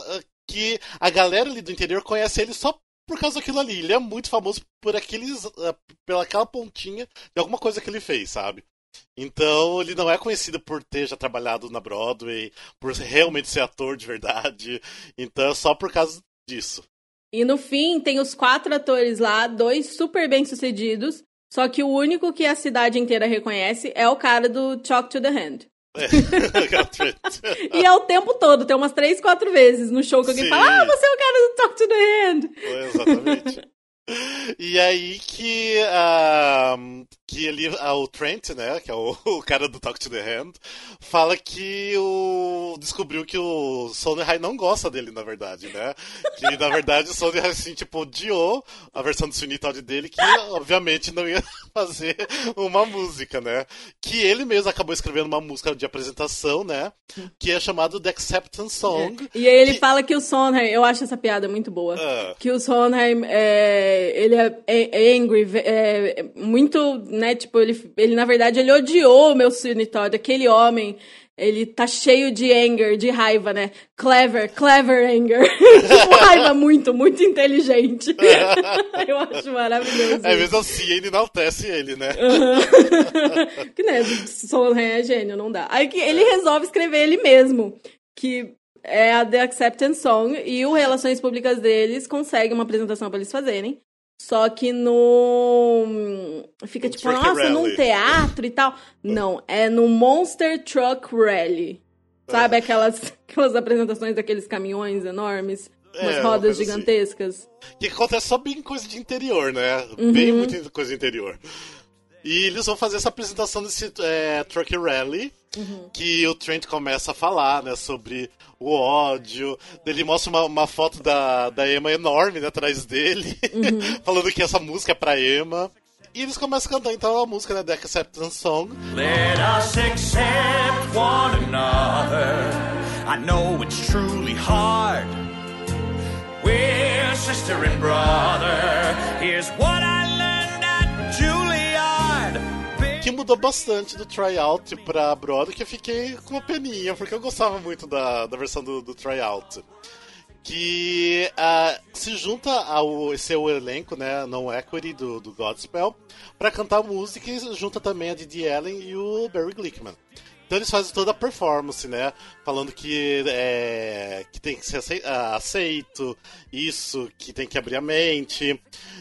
que a galera ali do interior conhece ele só por causa daquilo ali. Ele é muito famoso por aqueles. eh, pela aquela pontinha de alguma coisa que ele fez, sabe? Então ele não é conhecido por ter já trabalhado na Broadway, por realmente ser ator de verdade. Então é só por causa disso. E no fim, tem os quatro atores lá, dois super bem sucedidos. Só que o único que a cidade inteira reconhece é o cara do Chalk to the Hand. É. E é o tempo todo, tem umas três, quatro vezes no show que alguém Sim. fala: Ah, você é o cara do Talk to the Hand. Foi, exatamente. E aí que, ah, que ele, ah, o Trent, né, que é o, o cara do Talk to the Hand, fala que o, descobriu que o Sondheim não gosta dele, na verdade, né? Que, na verdade, o Sondheim, assim, tipo, odiou a versão do Todd dele, que, obviamente, não ia fazer uma música, né? Que ele mesmo acabou escrevendo uma música de apresentação, né? Que é chamado The Acceptance Song. E aí ele Que- fala que o Sondheim, eu acho essa piada muito boa. Ah. Que o Sondheim, é, ele é, é angry, é, é muito, né, tipo, ele, ele na verdade, ele odiou o meu Todd, aquele homem, ele tá cheio de anger, de raiva, né? Clever, clever anger. tipo, raiva muito, muito inteligente. eu acho maravilhoso. É mesmo assim, ele enaltece ele, né? que né, Sondheim é gênio, não dá. Aí que ele resolve escrever ele mesmo, que é a The Acceptance Song, e o Relações Públicas deles consegue uma apresentação pra eles fazerem. Só que no. Fica tipo, Truck nossa, num Rally. teatro e tal. Não, é no Monster Truck Rally. Sabe aquelas, aquelas apresentações daqueles caminhões enormes? Umas É, rodas assim. gigantescas. Que acontece só bem coisa de interior, né? Uhum. Bem muita coisa de interior. E eles vão fazer essa apresentação desse é, Truck Rally, Uhum. que o Trent começa a falar, né, sobre o ódio. Ele mostra uma, uma foto da, da Emma enorme né, atrás dele, Uhum. falando que essa música é pra Emma. E eles começam a cantar então a música, né, The Acceptance Song. Let us accept one another. I know it's truly hard. We're sister and brother. Mudou bastante do tryout pra Broadway, que eu fiquei com uma peninha, porque eu gostava muito da, da versão do, do tryout. Que ah, se junta ao esse é elenco, né, não equity do, do Godspell, pra cantar música e junta também a Didi Allen e o Barry Glickman. Então eles fazem toda a performance, né? Falando que, é, que tem que ser ah, aceito, isso, que tem que abrir a mente.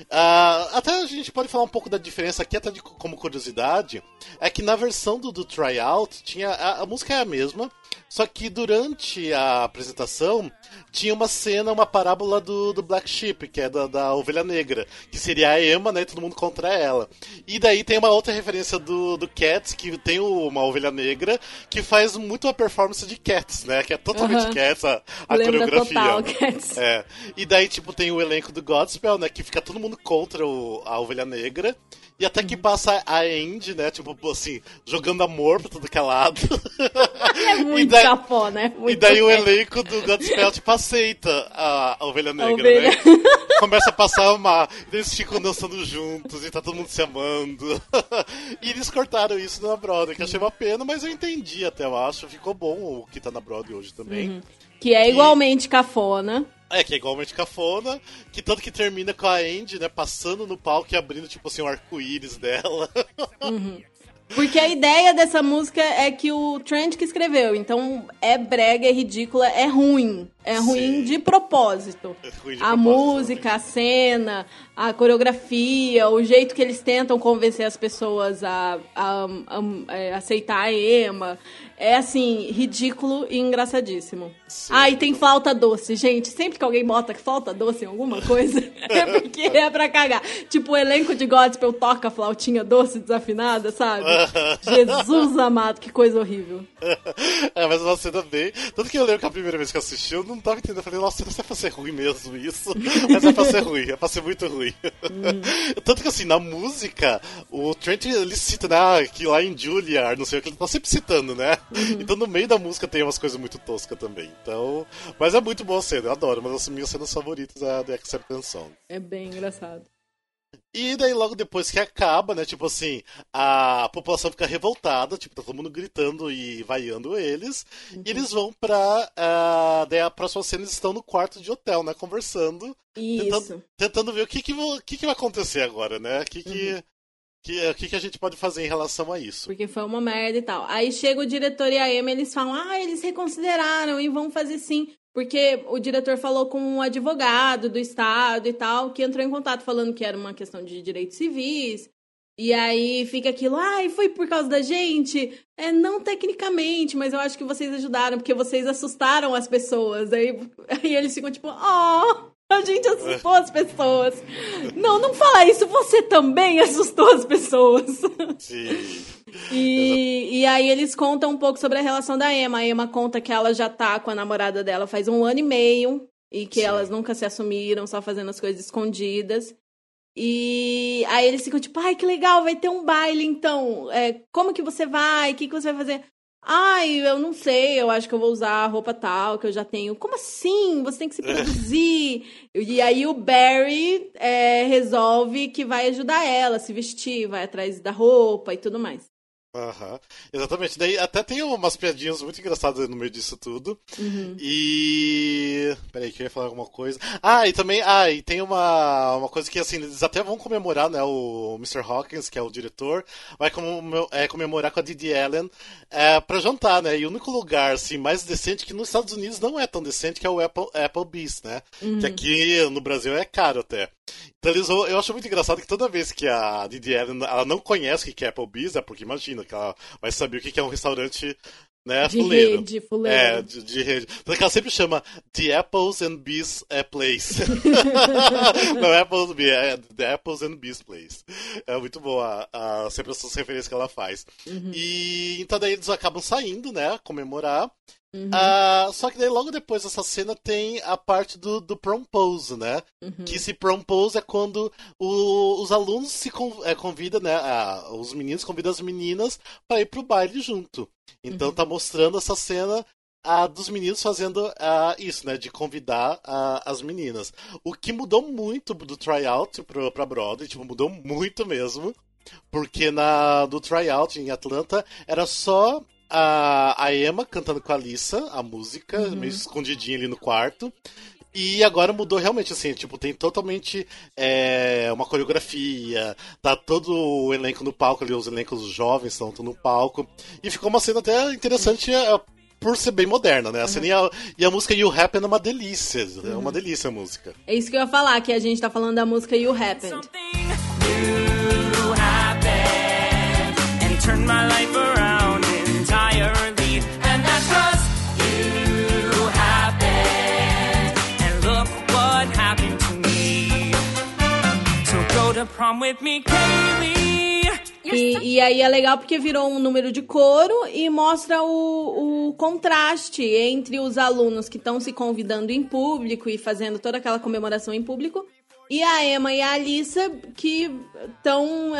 Ah, até a gente pode falar um pouco da diferença aqui, até de, como curiosidade, é que na versão do, do tryout, tinha, a, a música é a mesma, só que durante a apresentação tinha uma cena, uma parábola do, do Black Sheep, que é da, da ovelha negra, que seria a Emma, né? Todo mundo contra ela. E daí tem uma outra referência do, do Cats, que tem uma ovelha negra, que faz muito a performance de né? Que é totalmente Aham. Cats, a, a coreografia. total, Cats. É. E daí, tipo, tem o elenco do Godspell, né? Que fica todo mundo contra o- a ovelha negra. E até Uhum. que passa a Andy, né? Tipo, assim, jogando amor pra tudo que é lado. É muito E daí- cafona, é E muito daí o cafona. elenco do Godspell, tipo, aceita a, a ovelha negra, ovelha. né? Começa a passar a amar. Eles ficam dançando juntos e tá todo mundo se amando. e eles cortaram isso na Broadway, que eu achei uma pena, mas eu entendi até, eu acho. Ficou bom o que tá na Broadway hoje também. Uhum. Que é igualmente cafona. É, que é igualmente cafona, que tanto que termina com a Andy, né, passando no palco e abrindo, tipo assim, o arco-íris dela. Porque a ideia dessa música é que o Trent que escreveu. Então é brega, é ridícula, é ruim. É ruim Sim. de propósito. É ruim de a propósito, música, a cena, a coreografia, o jeito que eles tentam convencer as pessoas a, a- a- é, aceitar a Emma. É assim, ridículo e engraçadíssimo. Sim. Ah, e tem flauta doce, gente. Sempre que alguém bota flauta doce em alguma coisa, é porque é pra cagar. Tipo, o elenco de gospel toca flautinha doce desafinada, sabe? Jesus amado, que coisa horrível. é, mas uma cena bem. Tanto que eu lembro que a primeira vez que eu assisti, eu não tava entendendo. Eu falei, nossa, não é pra ser ruim mesmo isso. Mas é pra ser ruim, é pra ser muito ruim. Tanto que assim, na música, o Trent ele cita, né, que lá em Juilliard, não sei o que, ele tá sempre citando, né? Então no meio da música tem umas coisas muito toscas também. Então. Mas é muito boa a cena, eu adoro. Uma das minhas cenas favoritas é a The Acceptance Song. É bem engraçado. E daí logo depois que acaba, né, tipo assim, a população fica revoltada, tipo, tá todo mundo gritando e vaiando eles, e eles vão pra, ah, daí a próxima cena eles estão no quarto de hotel, né, conversando, Isso. tentando, tentando ver o que que, o que que vai acontecer agora, né, o que que, que, o que que a gente pode fazer em relação a isso. Porque foi uma merda e tal. Aí chega o diretor e a Emma, eles falam, ah, eles reconsideraram e vão fazer sim. Porque o diretor falou com um advogado do estado e tal, que entrou em contato falando que era uma questão de direitos civis. E aí fica aquilo, ai, foi por causa da gente? É, não tecnicamente, mas eu acho que vocês ajudaram, porque vocês assustaram as pessoas. Aí, aí eles ficam tipo, oh, a gente assustou as pessoas. Não, não fala isso, você também assustou as pessoas. Sim. E, e aí eles contam um pouco sobre a relação da Emma. A Emma conta que ela já tá com a namorada dela faz um ano e meio. E que Sim. elas nunca se assumiram, só fazendo as coisas escondidas. E aí eles ficam tipo, ai, que legal, vai ter um baile então. É, como que você vai? O que, que você vai fazer? Ai, eu não sei, eu acho que eu vou usar a roupa tal que eu já tenho. Como assim? Você tem que se produzir. e aí o Barry é, resolve que vai ajudar ela a se vestir, vai atrás da roupa e tudo mais. Aham, exatamente. Daí até tem umas piadinhas muito engraçadas no meio disso tudo. Uhum. E. Peraí, que eu ia falar alguma coisa. Ah, e também. Ah, e tem uma, uma coisa que assim, eles até vão comemorar, né? O Mr. Hawkins, que é o diretor, vai comemo- é, comemorar com a Didi Allen é, pra jantar, né? E o único lugar assim, mais decente que nos Estados Unidos não é tão decente, que é o Apple, Applebee's, né? Que aqui no Brasil é caro até. Então eles eu acho muito engraçado que toda vez que a Didi Allen ela não conhece o que é Applebee's, é porque imagina que ela vai saber o que é um restaurante né, De fuleiro. rede, fuleiro. É, de, de rede. Que ela sempre chama The Apples and Bees é, Place. não é Apples, é The Apples and Bees Place. É muito boa a, sempre essas referências que ela faz. E então daí eles acabam saindo, né? Comemorar. Ah, só que daí logo depois dessa cena tem a parte do, do prompose, né? Que esse prompose é quando o- os alunos se con, é, convidam, né? a- os meninos convidam as meninas para ir pro baile junto. Então tá mostrando essa cena ah, dos meninos fazendo ah, isso, né? De convidar ah, as meninas. O que mudou muito do tryout pro, pra Broadway, tipo, mudou muito mesmo. Porque na, do tryout em Atlanta era só a, a Emma cantando com a Lisa, a música, meio escondidinha ali no quarto. E agora mudou realmente, assim, tipo, tem totalmente é, uma coreografia, tá todo o elenco no palco ali, os elencos jovens estão no palco. E ficou uma cena até interessante é, por ser bem moderna, né? A cena e, a, e a música You Happen é uma delícia, é uma delícia a música. É isso que eu ia falar, que a gente tá falando da música You Happened. Prom with me, Kaylee. E, e aí é legal porque virou um número de coro e mostra o, o contraste entre os alunos que estão se convidando em público e fazendo toda aquela comemoração em público e a Emma e a Alissa que estão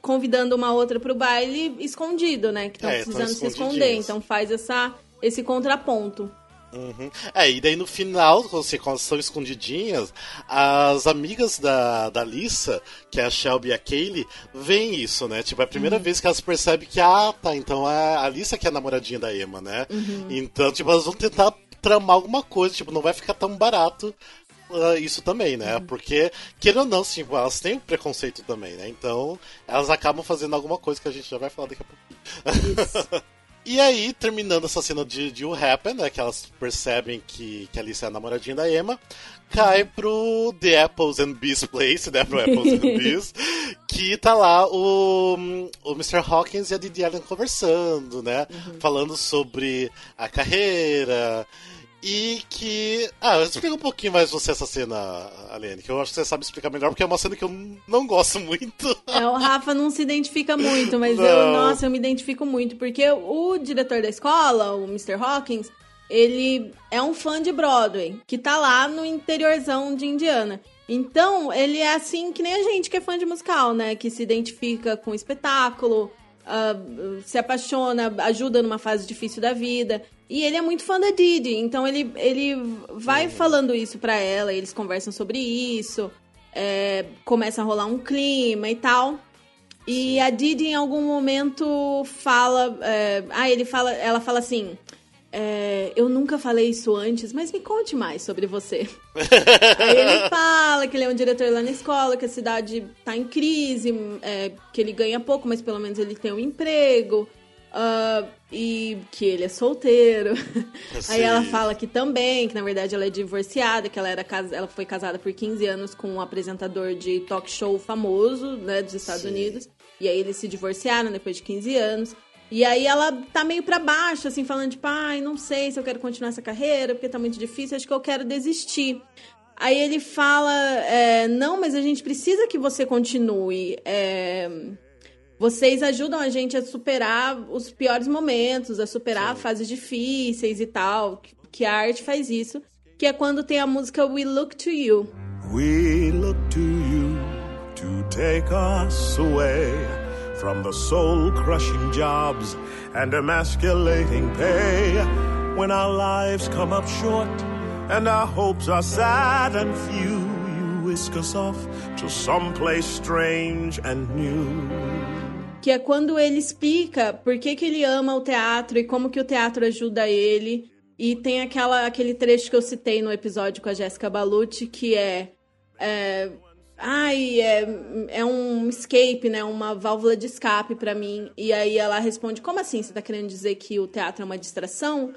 convidando uma outra pro baile escondido, né? Que estão É, precisando se esconder. Então faz essa, esse contraponto. Uhum. É, e daí no final, quando você- quando estão escondidinhas, as amigas da, da Lisa, que é a Shelby e a Kaylee, veem isso, né? Tipo, é a primeira vez que elas percebem que, ah, tá, então a Lisa que é a namoradinha da Emma, né? Então, tipo, elas vão tentar tramar alguma coisa, tipo, não vai ficar tão barato ah, isso também, né? Porque, querendo ou não, tipo, elas têm um preconceito também, né? Então, elas acabam fazendo alguma coisa que a gente já vai falar daqui a pouquinho. Isso. E aí, terminando essa cena de, de What Happened, né, que elas percebem que, que a Alice é a namoradinha da Emma, cai pro The Apples and Bees Place, né, pro Apples and Bees, que tá lá o, o Mr. Hawkins e a Didi Allen conversando, né, falando sobre a carreira... E que. Ah, explica um pouquinho mais você essa cena, Alene, que eu acho que você sabe explicar melhor, porque é uma cena que eu não gosto muito. É, o Rafa não se identifica muito, mas Não. eu, nossa, eu me identifico muito, porque o diretor da escola, o Mr. Hawkins, ele é um fã de Broadway, que tá lá no interiorzão de Indiana. Então, ele é assim que nem a gente que é fã de musical, né? Que se identifica com o espetáculo, ah, se apaixona, ajuda numa fase difícil da vida. E ele é muito fã da Didi, então ele, ele vai falando isso pra ela, eles conversam sobre isso, é, começa a rolar um clima e tal. E a Didi em algum momento fala, é, ah, ele fala, ela fala assim, é, eu nunca falei isso antes, mas me conte mais sobre você. Aí ele fala que ele é um diretor lá na escola, que a cidade tá em crise, é, que ele ganha pouco, mas pelo menos ele tem um emprego. Ah, e que ele é solteiro. Sim. Aí ela fala que também, que na verdade ela é divorciada, que ela, era, ela foi casada por 15 anos com um apresentador de talk show famoso, né, dos Estados Sim. Unidos. E aí eles se divorciaram depois de 15 anos. E aí ela tá meio pra baixo, assim, falando tipo, ai, não sei se eu quero continuar essa carreira, porque tá muito difícil, acho que eu quero desistir. Aí ele fala, é, não, mas a gente precisa que você continue. é, vocês ajudam a gente a superar os piores momentos, a superar fases difíceis e tal, que- que a arte faz isso. Que é quando tem a música We Look to You. We look to you to take us away from the soul crushing jobs and emasculating pay. When our lives come up short and our hopes are sad and few, you whisk us off to someplace strange and new. Que é quando ele explica por que, que ele ama o teatro e como que o teatro ajuda ele. E tem aquela, aquele trecho que eu citei no episódio com a Jéssica Balucci, que é. é Ai, é, é um escape, né? Uma válvula de escape pra mim. E aí ela responde: Como assim? Você tá querendo dizer que o teatro é uma distração?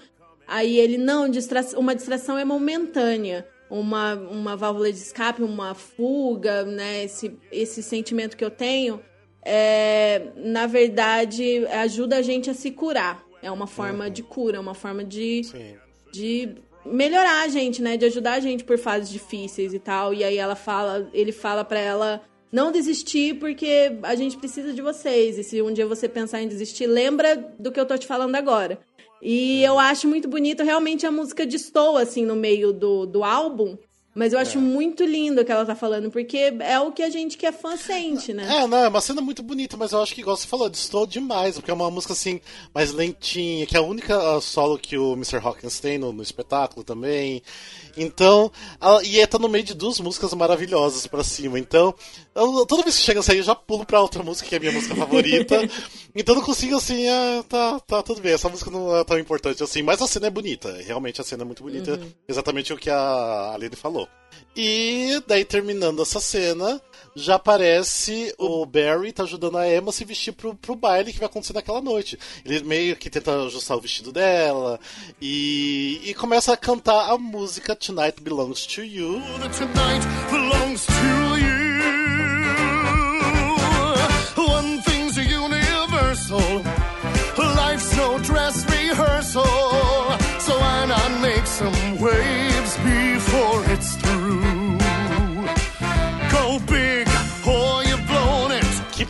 Aí ele: Não, distra uma distração é momentânea. Uma, uma válvula de escape, uma fuga, né? Esse, esse sentimento que eu tenho é, na verdade, ajuda a gente a se curar. É uma forma de cura, é uma forma de, Sim. de melhorar a gente, né? De ajudar a gente por fases difíceis e tal. E aí ela fala, ele fala pra ela não desistir porque a gente precisa de vocês. E se um dia você pensar em desistir, lembra do que eu tô te falando agora. E eu acho muito bonito, realmente a música destoa assim no meio do, do álbum. Mas eu acho muito lindo o que ela tá falando, porque é o que a gente que é fã sente, né? É, não, é uma cena muito bonita, mas eu acho que, igual você falou, distou demais, porque é uma música assim, mais lentinha, que é a única ah, solo que o Mr. Hawkins tem no, no espetáculo também. Então, ela, e é, tá no meio de duas músicas maravilhosas pra cima. Então, eu- toda vez que chega a sair, eu já pulo pra outra música, que é a minha música favorita. então, eu não consigo assim, ah, tá, tá tudo bem, essa música não é tão importante assim, mas a cena é bonita, realmente a cena é muito bonita, exatamente o que a Aline falou. E daí, terminando essa cena, já aparece o Barry tá ajudando a Emma a se vestir pro, pro baile que vai acontecer naquela noite. Ele meio que tenta ajustar o vestido dela e, e começa a cantar a música Tonight Belongs to You. tonight belongs to you. One thing's universal.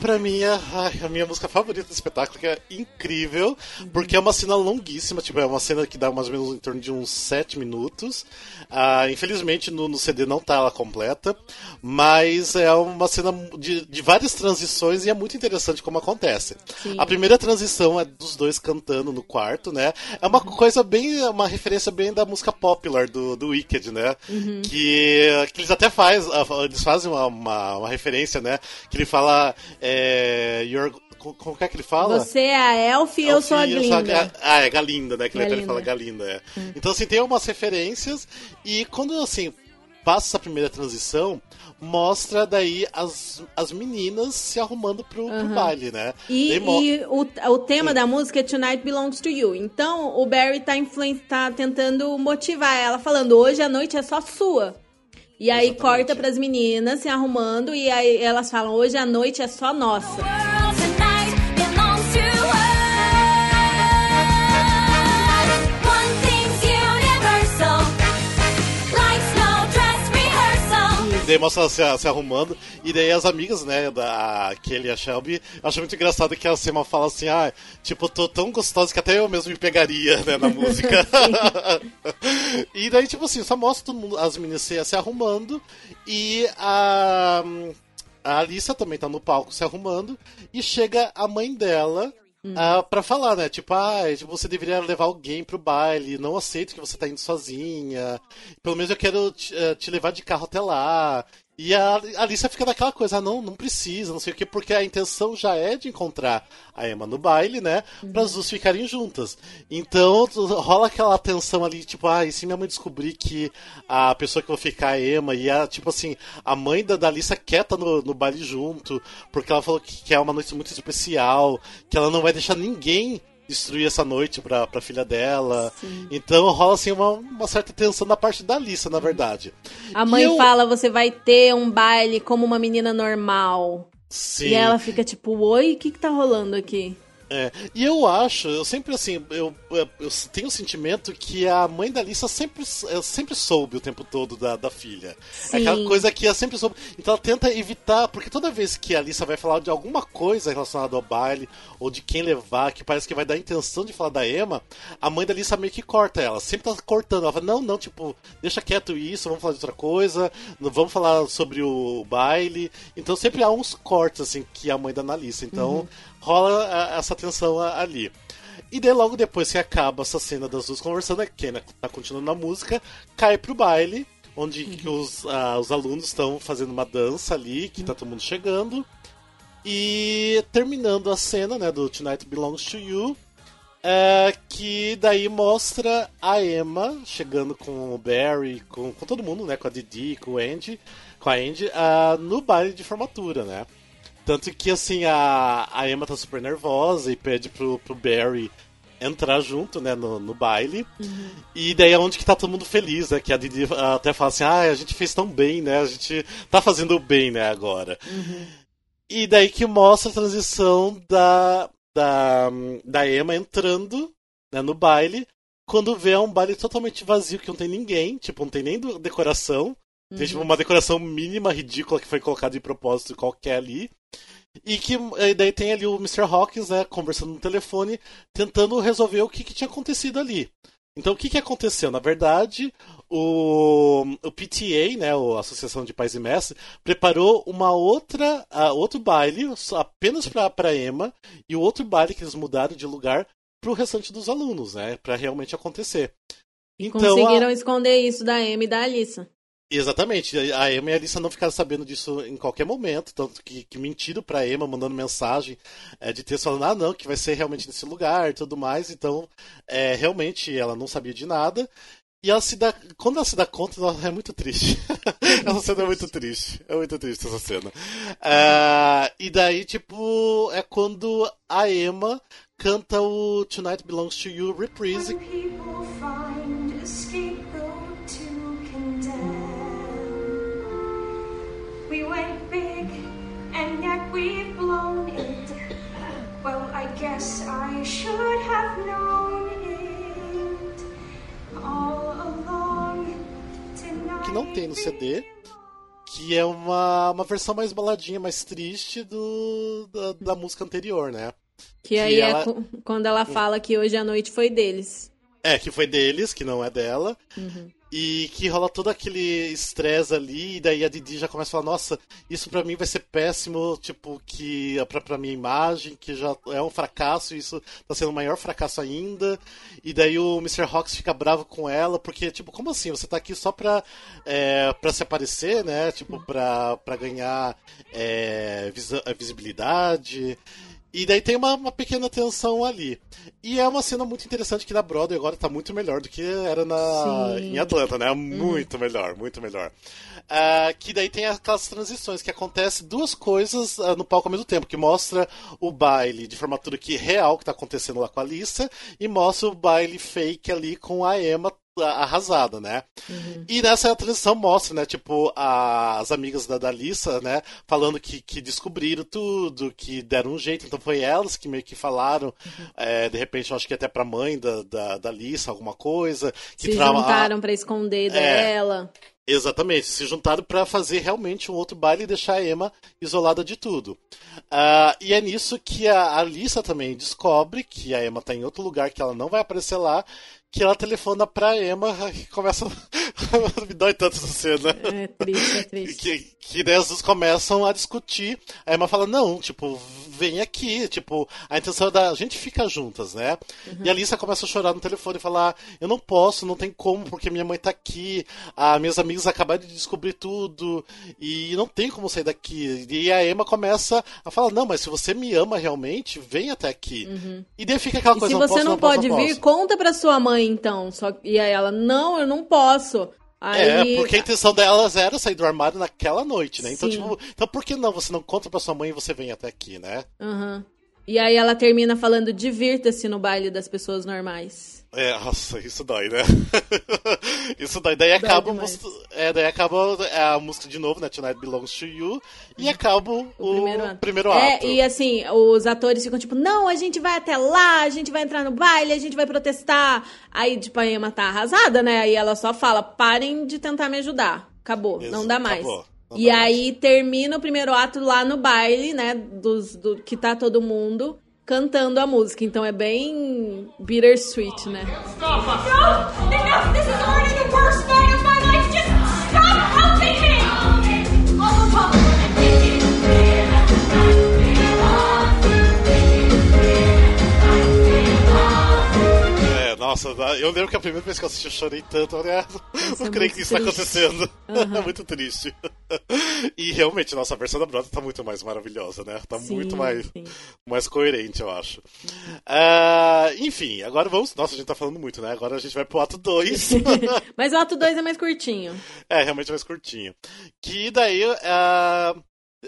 Pra mim é ai, a minha música favorita do espetáculo, que é incrível, porque é uma cena longuíssima, tipo, é uma cena que dá mais ou menos em torno de uns 7 minutos. Ah, infelizmente no, no CD não tá ela completa, mas é uma cena de, de várias transições e é muito interessante como acontece. A primeira transição é dos dois cantando no quarto, né? É uma coisa bem, uma referência bem da música popular do, do Wicked, né? Que, que eles até faz, eles fazem uma, uma, uma referência, né? Que ele fala, é, you're, como é que ele fala? Você é a Elf e eu sou a Glinda. Ga- Ah, é Galinda, né? Que ele Galinda. fala Galinda, é. Então, assim, tem algumas referências e quando, assim, passa essa primeira transição, mostra daí as, as meninas se arrumando pro, pro baile, né? E, mo- e o, o tema da música é Tonight Belongs to You. Então o Barry tá, influen- tá tentando motivar ela, falando: hoje a noite é só sua. E aí Exatamente. corta pras meninas se arrumando e aí elas falam: hoje a noite é só nossa. Daí mostra ela se, se arrumando, e daí as amigas, né, da Kelly e a Shelby, acho muito engraçado que a Sema fala assim, ah, tipo, tô tão gostosa que até eu mesmo me pegaria, né, na música. e daí, tipo assim, só mostra todo mundo, as meninas se, se arrumando, e a, a Alissa também tá no palco se arrumando, e chega a mãe dela, ah, pra falar, né? Tipo, ah, você deveria levar alguém pro baile, não aceito que você tá indo sozinha. Pelo menos eu quero te, eh, te levar de carro até lá. E a Alicia fica naquela coisa, ah, não, não precisa, não sei o quê, porque a intenção já é de encontrar a Emma no baile, né? Para as duas ficarem juntas. Então rola aquela tensão ali, tipo, ah, e se minha mãe descobrir que a pessoa que eu vou ficar é a Emma, e a, tipo assim, a mãe da, da Alicia quer tá no, no baile junto, porque ela falou que, que é uma noite muito especial, que ela não vai deixar ninguém destruir essa noite pra, pra filha dela. Então rola assim uma, uma certa tensão da parte da Alissa, na verdade. A mãe eu- fala: você vai ter um baile como uma menina normal. Sim. E ela fica tipo: oi, o que que tá rolando aqui? É, e eu acho, eu sempre assim, eu, eu, tenho o sentimento que a mãe da Alissa sempre, sempre soube o tempo todo da, da filha. É aquela Sim. coisa que ela sempre soube. Então ela tenta evitar, porque toda vez que a Alissa vai falar de alguma coisa relacionada ao baile, ou de quem levar, que parece que vai dar a intenção de falar da Emma, a mãe da Alissa meio que corta ela. Sempre tá cortando. Ela fala, não, não, tipo, deixa quieto isso, vamos falar de outra coisa, vamos falar sobre o baile. Então sempre há uns cortes, assim, que a mãe da Alissa. Então rola a- essa tensão ali. E daí logo depois que acaba essa cena das duas conversando, a Kenna tá continuando a música, cai pro baile, onde que os, ah, os alunos estão fazendo uma dança ali, que tá todo mundo chegando. E terminando a cena, né, do Tonight Belongs to You, é, que daí mostra a Emma chegando com o Barry, com, com todo mundo, né, com a Didi, com o Andy, com a Andy, ah, no baile de formatura, né. Tanto que, assim, a, a Emma tá super nervosa e pede pro, pro Barry entrar junto, né, no, no baile. E daí é onde que tá todo mundo feliz, né? Que a Didi até fala assim, ah, a gente fez tão bem, né? A gente tá fazendo bem, né, agora. E daí que mostra a transição da, da, da Emma entrando né, no baile, quando vê um baile totalmente vazio, que não tem ninguém, tipo, não tem nem decoração. Tem tipo, uma decoração mínima, ridícula, que foi colocada de propósito qualquer ali. E que e daí tem ali o Mr. Hawkins, né, conversando no telefone, tentando resolver o que, que tinha acontecido ali. Então o que, que aconteceu? Na verdade, o, o PTA, né, a Associação de Pais e Mestres, preparou uma outra, ah, outro baile apenas para Emma e o outro baile que eles mudaram de lugar para o restante dos alunos, né, para realmente acontecer. Então, a- Conseguiram esconder isso da Amy e da Alissa. Exatamente, a Emma e a Alissa não ficaram sabendo disso em qualquer momento, tanto que, que mentiram pra Emma, mandando mensagem é, de texto falando, ah não, que vai ser realmente nesse lugar e tudo mais, então é, realmente ela não sabia de nada. E ela se dá. Quando ela se dá conta, ela é muito triste. essa cena é muito triste. É muito triste essa cena. Ah, e daí, tipo, é quando a Emma canta o Tonight Belongs to You reprise, When people find a we went big and yet we've blown it. Well, I guess I should have known it all along. Tonight que não tem no CD, que é uma, uma versão mais baladinha, mais triste do, da, da música anterior, né? Que aí ela- é quando ela fala que hoje a noite foi deles. É, que foi deles, que não é dela. E que rola todo aquele estresse ali, e daí a Didi já começa a falar, nossa, isso pra mim vai ser péssimo, tipo, que pra, pra minha imagem, que já é um fracasso, e isso tá sendo um maior fracasso ainda. E daí o Mr. Hawks fica bravo com ela, porque, tipo, como assim? Você tá aqui só pra, é, pra se aparecer, né? Tipo, pra, pra ganhar é, visa- visibilidade. E daí tem uma, uma pequena tensão ali. E é uma cena muito interessante que na Broadway agora tá muito melhor do que era na, Sim. em Atlanta, né? Muito melhor, muito melhor. Ah, que daí tem aquelas transições que acontece duas coisas ah, no palco ao mesmo tempo, que mostra o baile de formatura que real que tá acontecendo lá com a Lisa e mostra o baile fake ali com a Emma arrasada, né? E nessa transição mostra, né, tipo, a- as amigas da, da Lisa, né, falando que, que descobriram tudo, que deram um jeito, então foi elas que meio que falaram, é, de repente, eu acho que até pra mãe da, da, da Lisa, alguma coisa. Que Se trava- juntaram pra esconder dela. Exatamente, se juntaram pra fazer realmente um outro baile e deixar a Emma isolada de tudo. Ah, e é nisso que a, a Lisa também descobre que a Emma tá em outro lugar, que ela não vai aparecer lá, que ela telefona pra Emma e começa. Me dói tanto essa cena. É triste, é triste. Que, que daí as duas começam a discutir. A Emma fala, não, tipo, vem aqui. Tipo, a intenção é da a gente fica juntas, né? E a Lisa começa a chorar no telefone e falar, eu não posso, não tem como, porque minha mãe tá aqui. Ah, meus amigos acabaram de descobrir tudo. E não tem como sair daqui. E a Emma começa a falar, não, mas se você me ama realmente, vem até aqui. E daí fica aquela E coisa, se não você posso, não, não posso, pode não vir, posso. conta pra sua mãe então. Só... E aí ela, não, eu não posso. Aí... É, porque a intenção delas era sair do armário naquela noite, né? Então, Sim. tipo, então por que não você não conta pra sua mãe e você vem até aqui, né? Aham. E aí ela termina falando, divirta-se no baile das pessoas normais. É, nossa, isso dói, né? isso dói. Daí acaba, demais. mos- é, daí acaba é, a música de novo, né? Tonight Belongs to You. E acaba o, O primeiro ato. ato. É, e assim, os atores ficam tipo, não, a gente vai até lá, a gente vai entrar no baile, a gente vai protestar. Aí, tipo, a Emma tá arrasada, né? Aí ela só fala, parem de tentar me ajudar. Acabou, Isso, não dá mais. acabou, não e dá aí termina o primeiro ato lá no baile, né? Dos, do, que tá todo mundo cantando a música. Então é bem bittersweet, né? É, nossa, eu lembro que a primeira vez que eu assisti eu chorei tanto. Falei, ah, não é creio que isso tá triste. acontecendo. é muito triste. e realmente, nossa, a versão da Broadway tá muito mais maravilhosa, né? Tá Sim, muito mais, sim. mais coerente, eu acho. Ah, enfim, agora vamos. Nossa, a gente tá falando muito, né? Agora a gente vai pro ato 2. Mas o ato 2 é mais curtinho. É, realmente mais curtinho. Que daí. ah,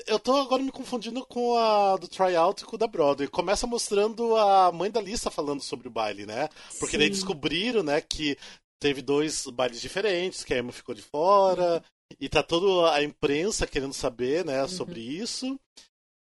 eu tô agora me confundindo com a do tryout e com o da Broadway. Começa mostrando a mãe da Lisa falando sobre o baile, né? Porque daí Sim. descobriram, né, que teve dois bailes diferentes, que a Emma ficou de fora. E tá toda a imprensa querendo saber, né, sobre isso.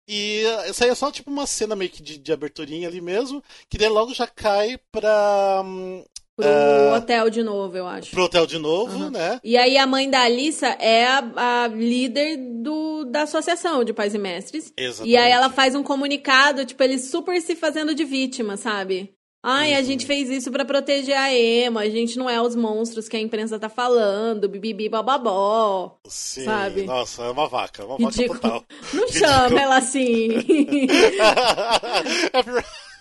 E essa aí é só tipo uma cena meio que de, de aberturinha ali mesmo, que daí logo já cai pra, hum, Pro Ah. hotel de novo, eu acho. pro hotel de novo, né? E aí a mãe da Alissa é a, a líder do, da associação de pais e mestres. Exatamente. E aí ela faz um comunicado, tipo, eles super se fazendo de vítima, sabe? Ai, Uhum. a gente fez isso pra proteger a Emma, a gente não é os monstros que a imprensa tá falando, bibibi bababó. Sim, sabe? nossa, é uma vaca, uma vaca Ridículo. total. Não Ridículo. chama ela assim.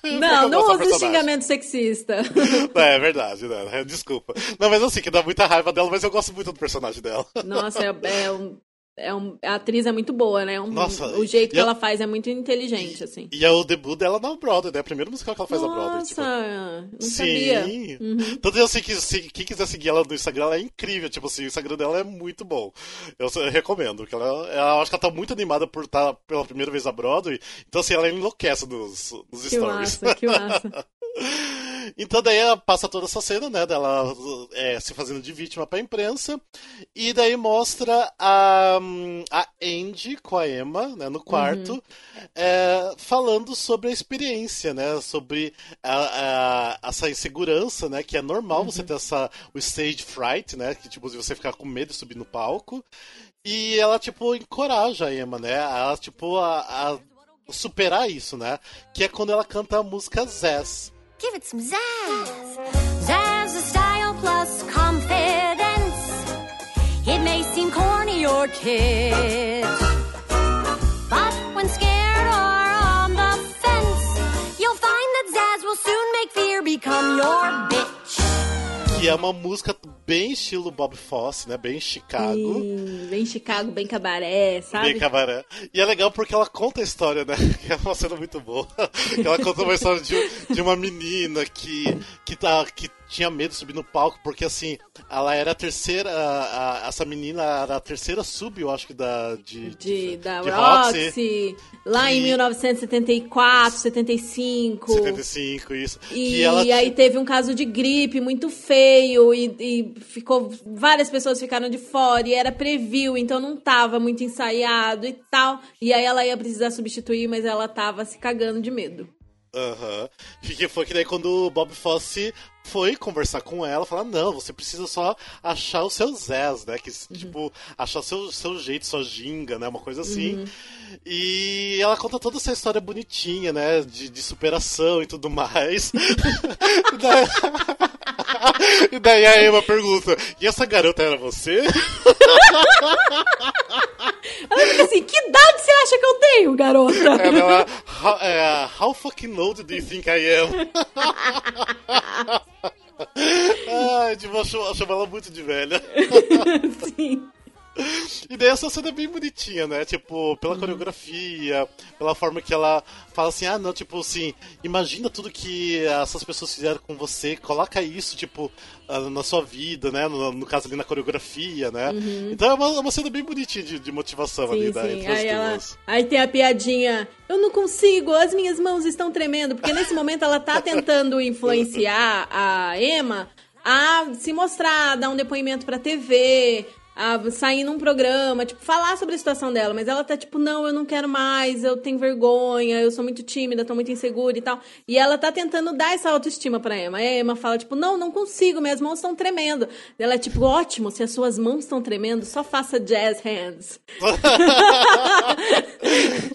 é não, eu não usa personagem. xingamento sexista. É, é verdade, né? Desculpa. Não, mas assim, que dá muita raiva dela, mas eu gosto muito do personagem dela. Nossa, é, é um, é um- a atriz é muito boa, né? Um- Nossa, o jeito e que eu- ela faz é muito inteligente, assim. E é o debut dela na Broadway, né? A primeira musical que ela faz na Broadway. Tipo. Nossa, não Sim. sabia. Uhum. Tanto assim que se, quem quiser seguir ela no Instagram, ela é incrível. Tipo assim, o Instagram dela é muito bom. Eu, eu recomendo. Que ela, ela acho que ela tá muito animada por estar pela primeira vez na Broadway. Então, assim, ela enlouquece nos, nos Que stories. massa, que massa. Então daí ela passa toda essa cena, né, dela é, se fazendo de vítima pra imprensa, e daí mostra a, a Andy com a Emma, né, no quarto, é, falando sobre a experiência, né, sobre a, a- essa insegurança, né, que é normal você ter essa, o stage fright, né, que tipo, você ficar com medo de subir no palco, e ela, tipo, encoraja a Emma, né, a, tipo, a, a superar isso, né, que é quando ela canta a música Zaz. Give it some zazz. Zazz is style plus confidence. It may seem corny or kid. But when scared or on the fence, you'll find that Zazz will soon make fear become your bitch. Que é uma música bem estilo Bob Fosse, né? Bem Chicago. Sim, bem Chicago, bem cabaré, sabe? Bem cabaré. E é legal porque ela conta a história, né? É uma cena muito boa. ela conta uma história de, de uma menina que, que, tá, que tinha medo de subir no palco, porque assim, ela era a terceira. A, a- essa menina era a terceira sub, eu acho que da. De, De, da de Roxy, lá em E- 1974, 75. 75, isso. E ela aí teve um caso de gripe muito feio e, e ficou várias pessoas ficaram de fora e era preview, então não tava muito ensaiado e tal. E aí ela ia precisar substituir, mas ela tava se cagando de medo. Aham. E que foi que daí quando o Bob Fosse foi conversar com ela, falar, não, você precisa só achar os seus Zés, né? Que, tipo, achar o seu, seu jeito, sua ginga, né? Uma coisa assim. E ela conta toda essa história bonitinha, né? De, de superação e tudo mais. daí... e daí a Emma pergunta, e essa garota era você? Ela fica assim: que idade você acha que eu tenho, garota? Ela, ela how, é, how fucking old do you think I am? Ai, tipo, eu chamo, eu chamo ela muito de velha. Sim. E daí essa cena é bem bonitinha, né? Tipo, pela coreografia, pela forma que ela fala assim, ah, não, tipo assim, imagina tudo que essas pessoas fizeram com você, coloca isso, tipo, ah, na sua vida, né? No, no caso ali na coreografia, né? Então é uma, é uma cena bem bonitinha de, de motivação ali, Sim, né? sim. Entre as Aí, ela, aí tem a piadinha. Eu não consigo, as minhas mãos estão tremendo. Porque nesse momento ela tá tentando influenciar a Emma a se mostrar, dar um depoimento pra TV, a sair num programa, tipo, falar sobre a situação dela. Mas ela tá tipo, não, eu não quero mais, eu tenho vergonha, eu sou muito tímida, tô muito insegura e tal. E ela tá tentando dar essa autoestima pra Emma. A Emma fala, tipo, não, não consigo, minhas mãos estão tremendo. Ela é tipo, ótimo, se as suas mãos estão tremendo, só faça jazz hands.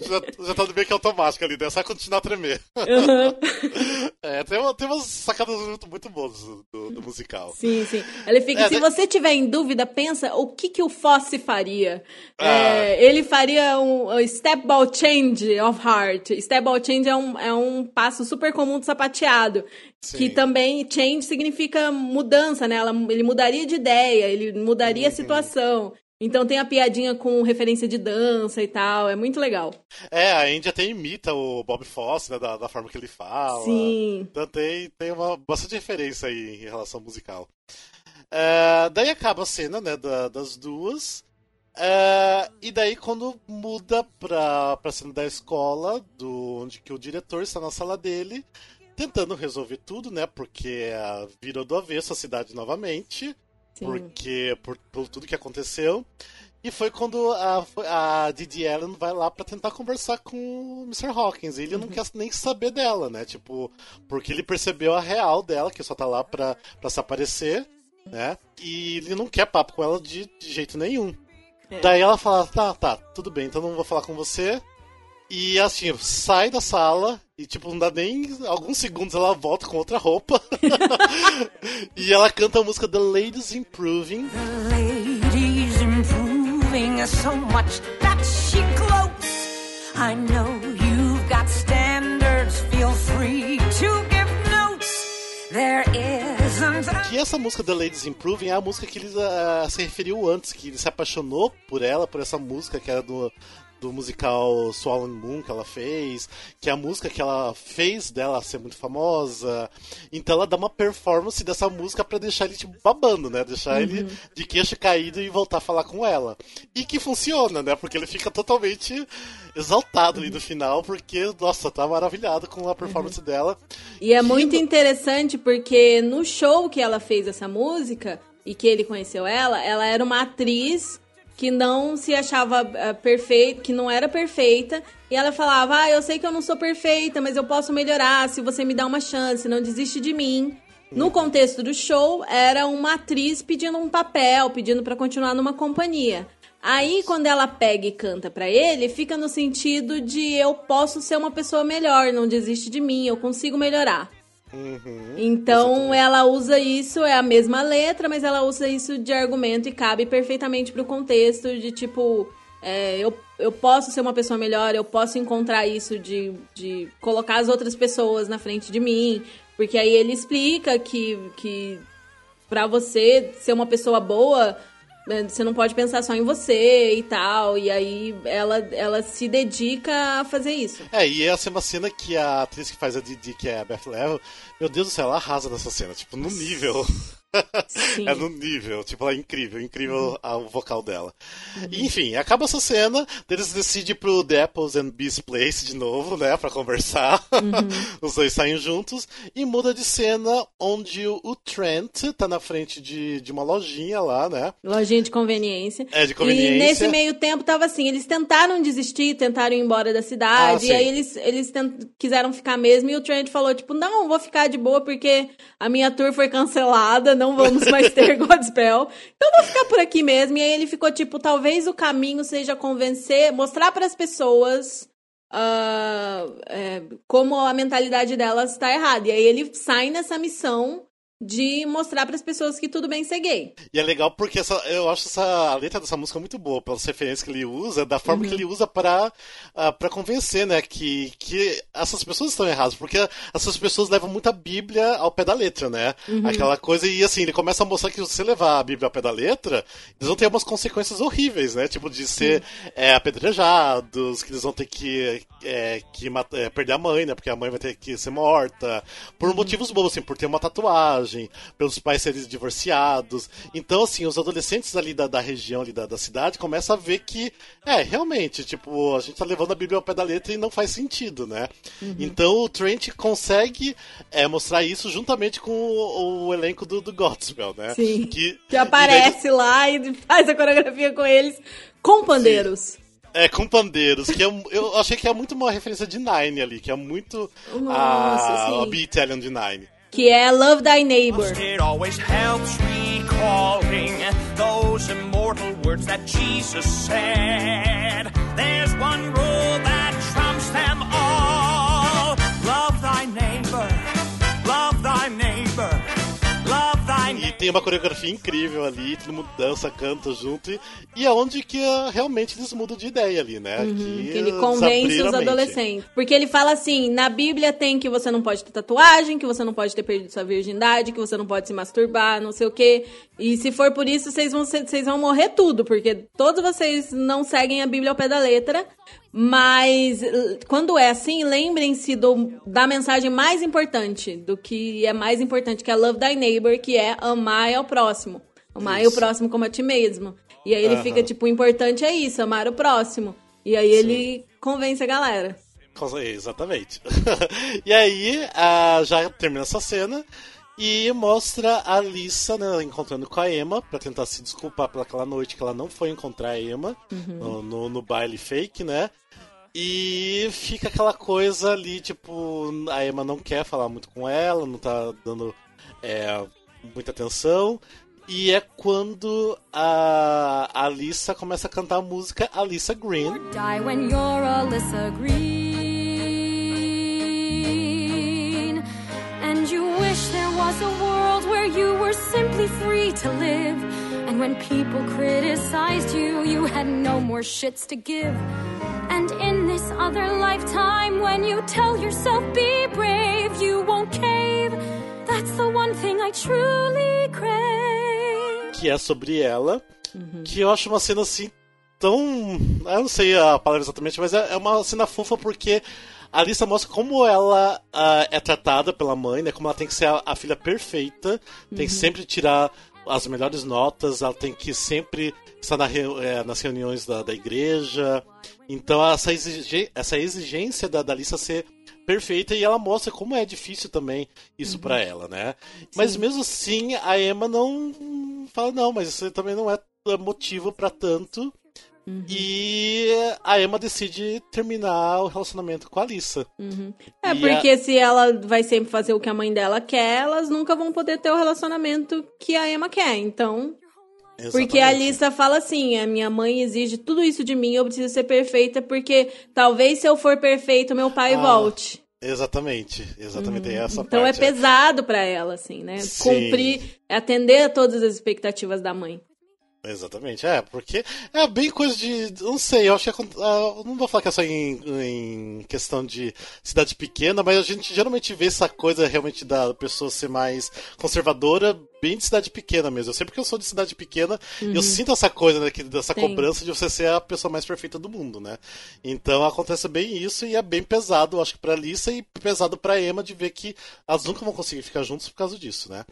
já, já tá meio que automático ali, né? Só continuar a tremer. é, tem, uma- tem umas sacadas muito, muito boas do, do- musical. Sim, sim. Ele fica, É, se de- você tiver em dúvida, pensa o que, que o Fosse faria. Ah. É, ele faria um, um step ball change of heart. Step ball change é um, é um passo super comum do sapateado. Sim. Que também change significa mudança, né? Ela, ele mudaria de ideia, ele mudaria a Uhum. situação. Então tem a piadinha com referência de dança e tal. É muito legal. É, a Andy até imita o Bob Fosse, né? Da, da forma que ele fala. Sim. Então tem, tem uma, bastante referência aí em relação ao musical. É, daí acaba a cena, né, da- das duas. É, e daí quando muda pra, pra cena da escola, do, onde que o diretor está na sala dele, tentando resolver tudo, né? Porque é, virou do avesso a cidade novamente. Sim. Porque por, por tudo que aconteceu. E foi quando a, a Didi Allen vai lá pra tentar conversar com o Mr. Hawkins. E ele não quer nem saber dela, né? Tipo, porque ele percebeu a real dela, que só tá lá pra, pra se aparecer, né? E ele não quer papo com ela de, de jeito nenhum. Daí ela fala, tá, tá, tudo bem, então não vou falar com você. E assim, sai da sala e tipo, não dá nem alguns segundos ela volta com outra roupa. e ela canta a música The Ladies Improving. lady's improving so much that she gloats. I know you've got standards, feel free to give notes. There a Que essa música The Ladies Improving é a música que ele ah, se referiu antes, que ele se apaixonou por ela, por essa música que era do, do musical Swollen Moon que ela fez, que é a música que ela fez dela ser muito famosa. Então ela dá uma performance dessa música pra deixar ele tipo babando, né? Deixar ele de queixo caído e voltar a falar com ela. E que funciona, né? Porque ele fica totalmente exaltado ali no final, porque, nossa, tá maravilhado com a performance dela. E é Que muito interessante porque no show que ela fez essa música e que ele conheceu ela, ela era uma atriz que não se achava perfeita, que não era perfeita, e ela falava: "Ah, eu sei que eu não sou perfeita, mas eu posso melhorar se você me dá uma chance, não desiste de mim". No contexto do show, era uma atriz pedindo um papel, pedindo pra continuar numa companhia. Aí, quando ela pega e canta pra ele, fica no sentido de eu posso ser uma pessoa melhor, não desiste de mim, eu consigo melhorar. Uhum. Então ela usa isso, é a mesma letra, mas ela usa isso de argumento e cabe perfeitamente pro contexto de tipo, é, eu, eu posso ser uma pessoa melhor, eu posso encontrar isso de, de colocar as outras pessoas na frente de mim, porque aí ele explica que, que pra você ser uma pessoa boa, você não pode pensar só em você e tal. E aí ela, ela se dedica a fazer isso. É, e essa é uma cena que a atriz que faz a Didi, que é a Beth Level, meu Deus do céu, ela arrasa nessa cena, tipo, no nível. Sim. é no nível, tipo, é incrível, incrível Uhum. o vocal dela. E, enfim, acaba essa cena, eles decidem ir pro The Apples and Bees Place de novo, né, pra conversar. Uhum. Os dois saem juntos e muda de cena onde o Trent tá na frente de, de uma lojinha lá, né? Lojinha de conveniência. É, de conveniência. E nesse meio tempo tava assim, eles tentaram desistir, tentaram ir embora da Ah, cidade, sim. e aí eles, eles tent- quiseram ficar mesmo, e o Trent falou, tipo, não, vou ficar de boa porque a minha tour foi cancelada, não vamos mais ter Godspell, então vou ficar por aqui mesmo. E aí ele ficou, tipo, talvez o caminho seja convencer, mostrar para as pessoas ah, é, como a mentalidade delas está errada. E aí ele sai nessa missão de mostrar para as pessoas que tudo bem ser gay. E é legal porque essa, eu acho essa, a letra dessa música muito boa, pelas referências que ele usa, da forma que ele usa pra, ah, pra convencer, né, que, que essas pessoas estão erradas, porque essas pessoas levam muito a Bíblia ao pé da letra, né? Aquela coisa, e assim, ele começa a mostrar que se você levar a Bíblia ao pé da letra, eles vão ter umas consequências horríveis, né? Tipo, de ser é, apedrejados, que eles vão ter que, é, que é, perder a mãe, né? Porque a mãe vai ter que ser morta, por motivos bobos, assim, por ter uma tatuagem, pelos pais serem divorciados. Então, assim, os adolescentes ali da, da região, ali da, da cidade, começam a ver que, é, realmente, tipo, a gente tá levando a Bíblia ao pé da letra e não faz sentido, né? Então o Trent consegue é, mostrar isso juntamente com o, o elenco do, do Godspell, né? Sim. Que, Que aparece lá e faz a coreografia com eles com pandeiros. É, com pandeiros, que eu, eu achei que é muito uma referência de Nine ali, que é muito Nossa, a, sim. a Be Italian de Nine. Que é Love Thy Neighbor. Those immortal words that Jesus said. There's one rule that tem uma coreografia incrível ali, todo mundo dança, canta junto, e, e é onde que ah, realmente eles mudam de ideia ali, né? que, Uhum, Que ele eles convence os adolescentes. Porque ele fala assim: na Bíblia tem que você não pode ter tatuagem, que você não pode ter perdido sua virgindade, que você não pode se masturbar, não sei o quê. E se for por isso, vocês vão, vocês vão morrer tudo, porque todos vocês não seguem a Bíblia ao pé da letra. Mas eh, quando é assim, lembrem-se da mensagem mais importante, do que é mais importante, que é Love Thy Neighbor, que é amar ao próximo. Amar o próximo como a ti mesmo. E aí ele fica tipo, o importante é isso, amar o próximo. E aí ele convence a galera. Exatamente. e aí, já termina essa cena e mostra a Lisa né, encontrando com a Emma pra tentar se desculpar pelaquela noite que ela não foi encontrar a Emma no, no, no baile fake, né? E fica aquela coisa ali, tipo, a Emma não quer falar muito com ela, não tá dando é, muita atenção. E é quando a, Alissa começa a cantar a música Alissa Green. Die when you're Alyssa Green. And you wish there was a world where you were simply free to live. And when people criticized you, you had no more shits to give. And in this other lifetime, when you tell yourself, be brave, you won't cave. That's the one thing I truly crave. que é sobre ela, que eu acho uma cena assim tão. Eu não sei a palavra exatamente, mas é é uma cena fofa porque a Alissa mostra como ela ah, é tratada pela mãe, né? Como ela tem que ser a, a filha perfeita, tem que sempre tirar as melhores notas, ela tem que sempre estar na eh, nas reuniões da, da igreja. Então essa, exige- essa exigência da, da Alissa ser perfeita e ela mostra como é difícil também isso pra ela, né? Mas mesmo assim, a Emma não fala, não, mas isso também não é motivo pra tanto. E a Emma decide terminar o relacionamento com a Alissa. É, E porque se ela vai sempre fazer o que a mãe dela quer, elas nunca vão poder ter o relacionamento que a Emma quer. Então. Porque a Exatamente. Alissa fala assim: a minha mãe exige tudo isso de mim, eu preciso ser perfeita, porque talvez se eu for perfeito, meu pai Ah, volte. Exatamente, exatamente é essa Então parte. é pesado pra ela, assim, né? Sim. Cumprir, atender a todas as expectativas da mãe. Exatamente, é, porque é bem coisa de. Não sei, eu acho que. ah, não vou falar que é só em, em questão de cidade pequena, mas a gente geralmente vê essa coisa realmente da pessoa ser mais conservadora bem de cidade pequena mesmo. Eu sei porque eu sou de cidade pequena e eu sinto essa coisa, né, que- dessa cobrança de você ser a pessoa mais perfeita do mundo, né? Então acontece bem isso e é bem pesado, acho que pra Lisa e pesado pra Emma de ver que elas nunca vão conseguir ficar juntos por causa disso, né?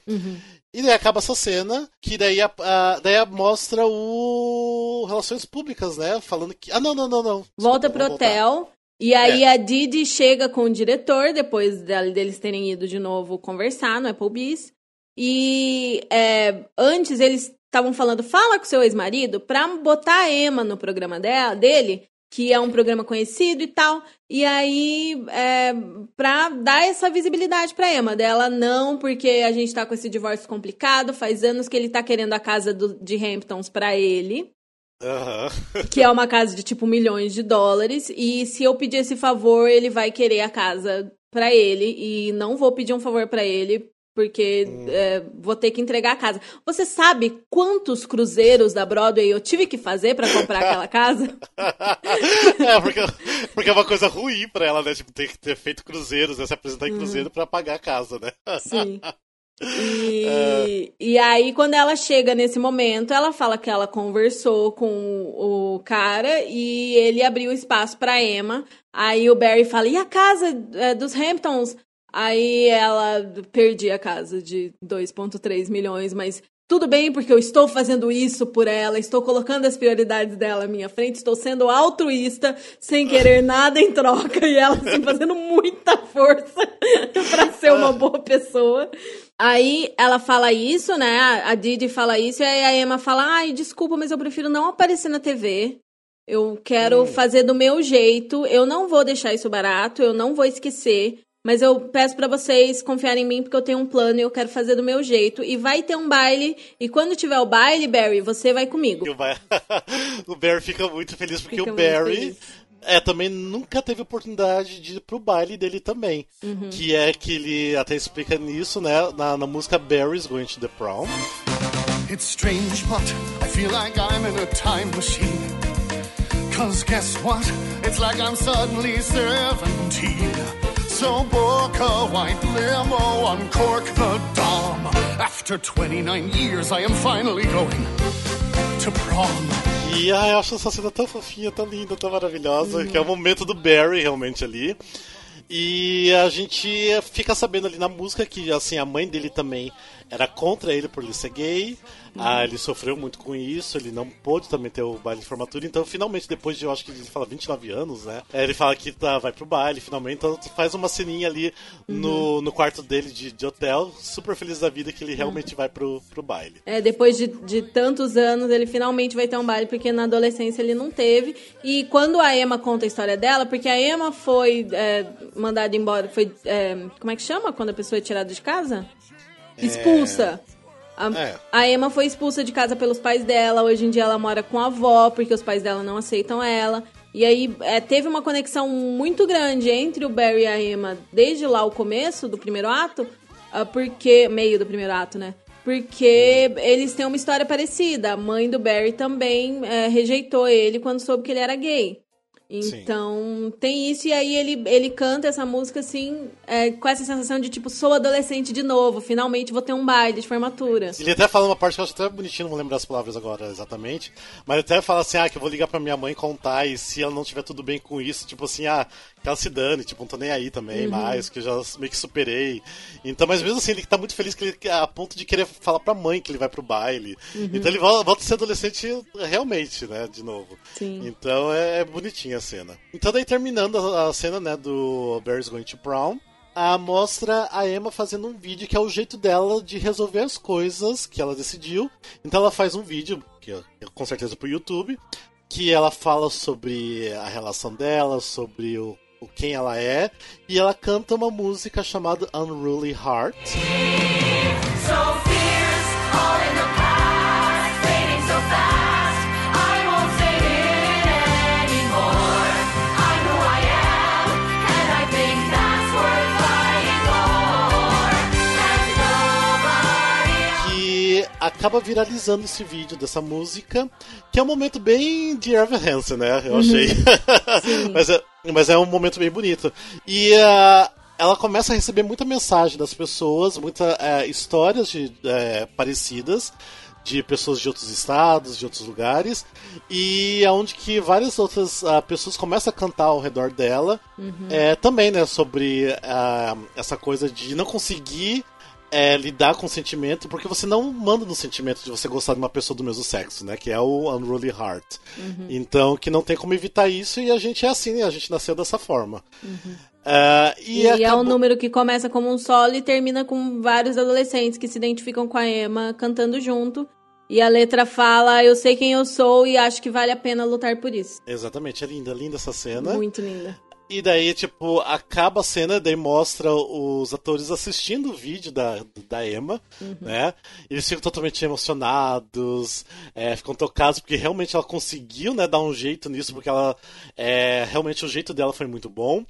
E daí acaba essa cena, que daí, a, a- daí mostra o Relações Públicas, né? Falando que. Ah, não, não, não, não. Volta Desculpa, pro voltar. hotel. E aí a Didi chega com o diretor, depois del- deles terem ido de novo conversar no Applebee's. E é, antes eles estavam falando, fala com seu ex-marido pra botar a Emma no programa dela, dele, que é um programa conhecido e tal. E aí, é, pra dar essa visibilidade pra Emma. Dela, não, porque a gente tá com esse divórcio complicado, faz anos que ele tá querendo a casa do- de Hamptons pra ele Aham. que é uma casa de tipo milhões de dólares, e se eu pedir esse favor, ele vai querer a casa pra ele, e não vou pedir um favor pra ele, porque é, vou ter que entregar a casa. Você sabe quantos cruzeiros da Broadway eu tive que fazer pra comprar aquela casa? é, porque, porque é uma coisa ruim pra ela, né? Tipo, ter que ter feito cruzeiros, né? Se apresentar em cruzeiro pra pagar a casa, né? Sim. E, e aí, quando ela chega nesse momento, ela fala que ela conversou com o cara e ele abriu espaço pra Emma. Aí o Barry fala: e a casa é, dos Hamptons? Aí ela perdi a casa de 2,3 milhões, mas tudo bem, porque eu estou fazendo isso por ela, estou colocando as prioridades dela à minha frente, estou sendo altruísta, sem querer nada em troca, e ela assim, fazendo muita força pra ser uma boa pessoa. Aí ela fala isso, né? A Didi fala isso, e aí a Emma fala: ai, desculpa, mas eu prefiro não aparecer na TV. Eu quero fazer do meu jeito, eu não vou deixar isso barato, eu não vou esquecer. Mas eu peço pra vocês confiarem em mim porque eu tenho um plano e eu quero fazer do meu jeito. E vai ter um baile. E quando tiver o baile, Barry, você vai comigo. O, Ba- o Barry fica muito feliz porque Fica o Barry é, também nunca teve oportunidade de ir pro baile dele também. Uhum. Que é que ele até explica nisso, né? Na, na música Barry's Going to the Prom. It's strange, but I feel like I'm in a time machine. Cause guess what? It's like I'm suddenly 17. So book a white limo, uncork the dom. After 29 years, I am finally going to prom. E ai, eu acho essa cena tão fofinha, tão linda, tão maravilhosa, que é o momento do Barry realmente ali. E a gente fica sabendo ali na música que assim a mãe dele também era contra ele por ele ser gay. Uhum. Ah, ele sofreu muito com isso, ele não pôde também ter o baile de formatura. Então, finalmente, depois de eu acho que ele fala 29 anos, né? é, Ele fala que tá, vai pro baile, finalmente. Então, faz uma ceninha ali no, Uhum. no quarto dele de, de hotel, super feliz da vida que ele realmente vai pro, pro baile. É, depois de, de tantos anos, ele finalmente vai ter um baile, porque na adolescência ele não teve. E quando a Emma conta a história dela, porque a Emma foi é, mandada embora, foi. é, como é que chama quando a pessoa é tirada de casa? Expulsa. A, É. a Emma foi expulsa de casa pelos pais dela. Hoje em dia ela mora com a avó, porque os pais dela não aceitam ela. E aí é, teve uma conexão muito grande entre o Barry e a Emma desde lá o começo do primeiro ato, ah, porque. meio do primeiro ato, né? Porque eles têm uma história parecida. A mãe do Barry também é, rejeitou ele quando soube que ele era gay. Então, tem isso, e aí ele, ele canta essa música assim, é, com essa sensação de tipo, sou adolescente de novo, finalmente vou ter um baile de formatura. Ele até fala uma parte que eu acho até bonitinho, não vou lembrar as palavras agora exatamente. Mas ele até fala assim, ah, que eu vou ligar pra minha mãe contar e se ela não tiver tudo bem com isso, tipo assim, ah, que ela se dane, tipo, não tô nem aí também mais, que eu já meio que superei. Então, mas mesmo assim, ele tá muito feliz que ele, a ponto de querer falar pra mãe que ele vai pro baile. Então ele volta, volta a ser adolescente realmente, né, de novo. Sim. Então é, é bonitinha a cena. Então daí terminando a, a cena, né, do Barry's Going to Prom, a mostra a Emma fazendo um vídeo que é o jeito dela de resolver as coisas que ela decidiu. Então ela faz um vídeo, que é com certeza pro YouTube, que ela fala sobre a relação dela, sobre o quem ela é, e ela canta uma música chamada Unruly Heart. Acaba viralizando esse vídeo dessa música, que é um momento bem de Evan Hansen, né? Eu achei. mas, é, mas é um momento bem bonito. E ah, ela começa a receber muita mensagem das pessoas, muitas histórias de, é, parecidas de pessoas de outros estados, de outros lugares, e aonde que várias outras uh, pessoas começam a cantar ao redor dela, é, também, né, sobre uh, essa coisa de não conseguir é, lidar com o sentimento, porque você não manda no sentimento de você gostar de uma pessoa do mesmo sexo, né, que é o unruly heart. Então, que não tem como evitar isso, e a gente é assim, né, a gente nasceu dessa forma. Ah, e E, é um acabou- número que começa como um solo e termina com vários adolescentes que se identificam com a Emma cantando junto. E a letra fala: Eu sei quem eu sou e acho que vale a pena lutar por isso. Exatamente, é linda, linda essa cena. Muito linda. E daí, tipo, acaba a cena, daí mostra os atores assistindo o vídeo da, da Emma, né? Eles ficam totalmente emocionados, é, ficam tocados, porque realmente ela conseguiu, né, dar um jeito nisso, porque ela, é, realmente o jeito dela foi muito bom.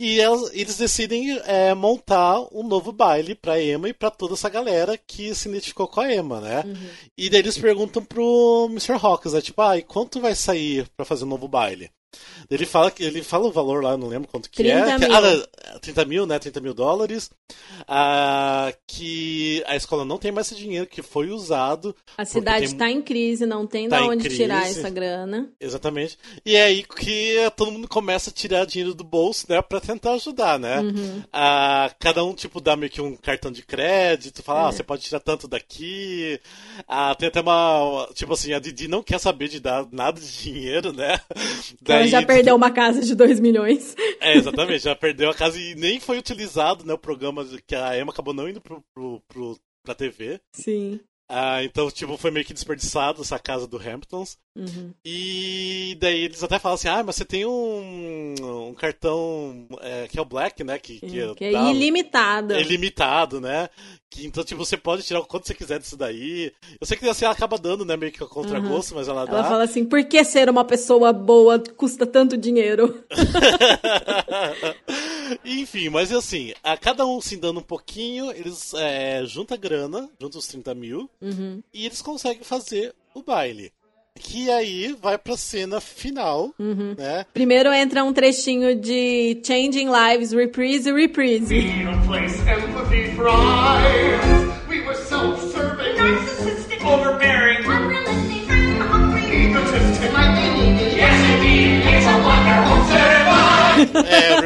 E elas- eles decidem é, montar um novo baile pra Emma e pra toda essa galera que se identificou com a Emma, né? E daí eles perguntam pro Mr. Hawkins, né? Tipo, ah, e quanto vai sair pra fazer um novo baile? Ele fala que ele fala o valor lá, não lembro quanto que 30 é. que- mil. ah, não, 30 mil, né? 30 mil dólares. Ah, que a escola não tem mais esse dinheiro que foi usado. A cidade tem- tá em crise, não tem Tá de onde tirar essa grana. Exatamente. E é aí que todo mundo começa a tirar dinheiro do bolso, né? Pra tentar ajudar, né? Uhum. Ah, cada um, tipo, dá meio que um cartão de crédito, fala, É. ah, você pode tirar tanto daqui. Ah, tem até uma. Tipo assim, a Didi não quer saber de dar nada de dinheiro, né? Já perdeu uma casa de 2 milhões. É, exatamente, já perdeu a casa e nem foi utilizado, né? O programa que a Emma acabou não indo pro, pro, pro, pra TV. Sim. Ah, então, tipo, foi meio que desperdiçado essa casa do Hamptons. Uhum. E daí eles até falam assim, ah, mas você tem um, um cartão é, que é o Black, né? Que, que, Que é dá- ilimitada. é limitado, né? Que, então, tipo, você pode tirar o quanto você quiser disso daí. Eu sei que assim, ela acaba dando, né, meio que a contragosto, mas ela dá. Ela fala assim: por que ser uma pessoa boa custa tanto dinheiro? Enfim, mas assim, a cada um se dando um pouquinho, eles é, juntam a grana, juntam os 30 mil, Uhum. e eles conseguem fazer o baile. Que aí vai pra cena final, Uhum. né? Primeiro entra um trechinho de Changing Lives, Reprise, Reprise. In a place empathy thrives. We were self-serving, Narcissistic, overbearing, unrealistic, and hungry, egotistic. yes indeed, it's a wonderful ceremony. É,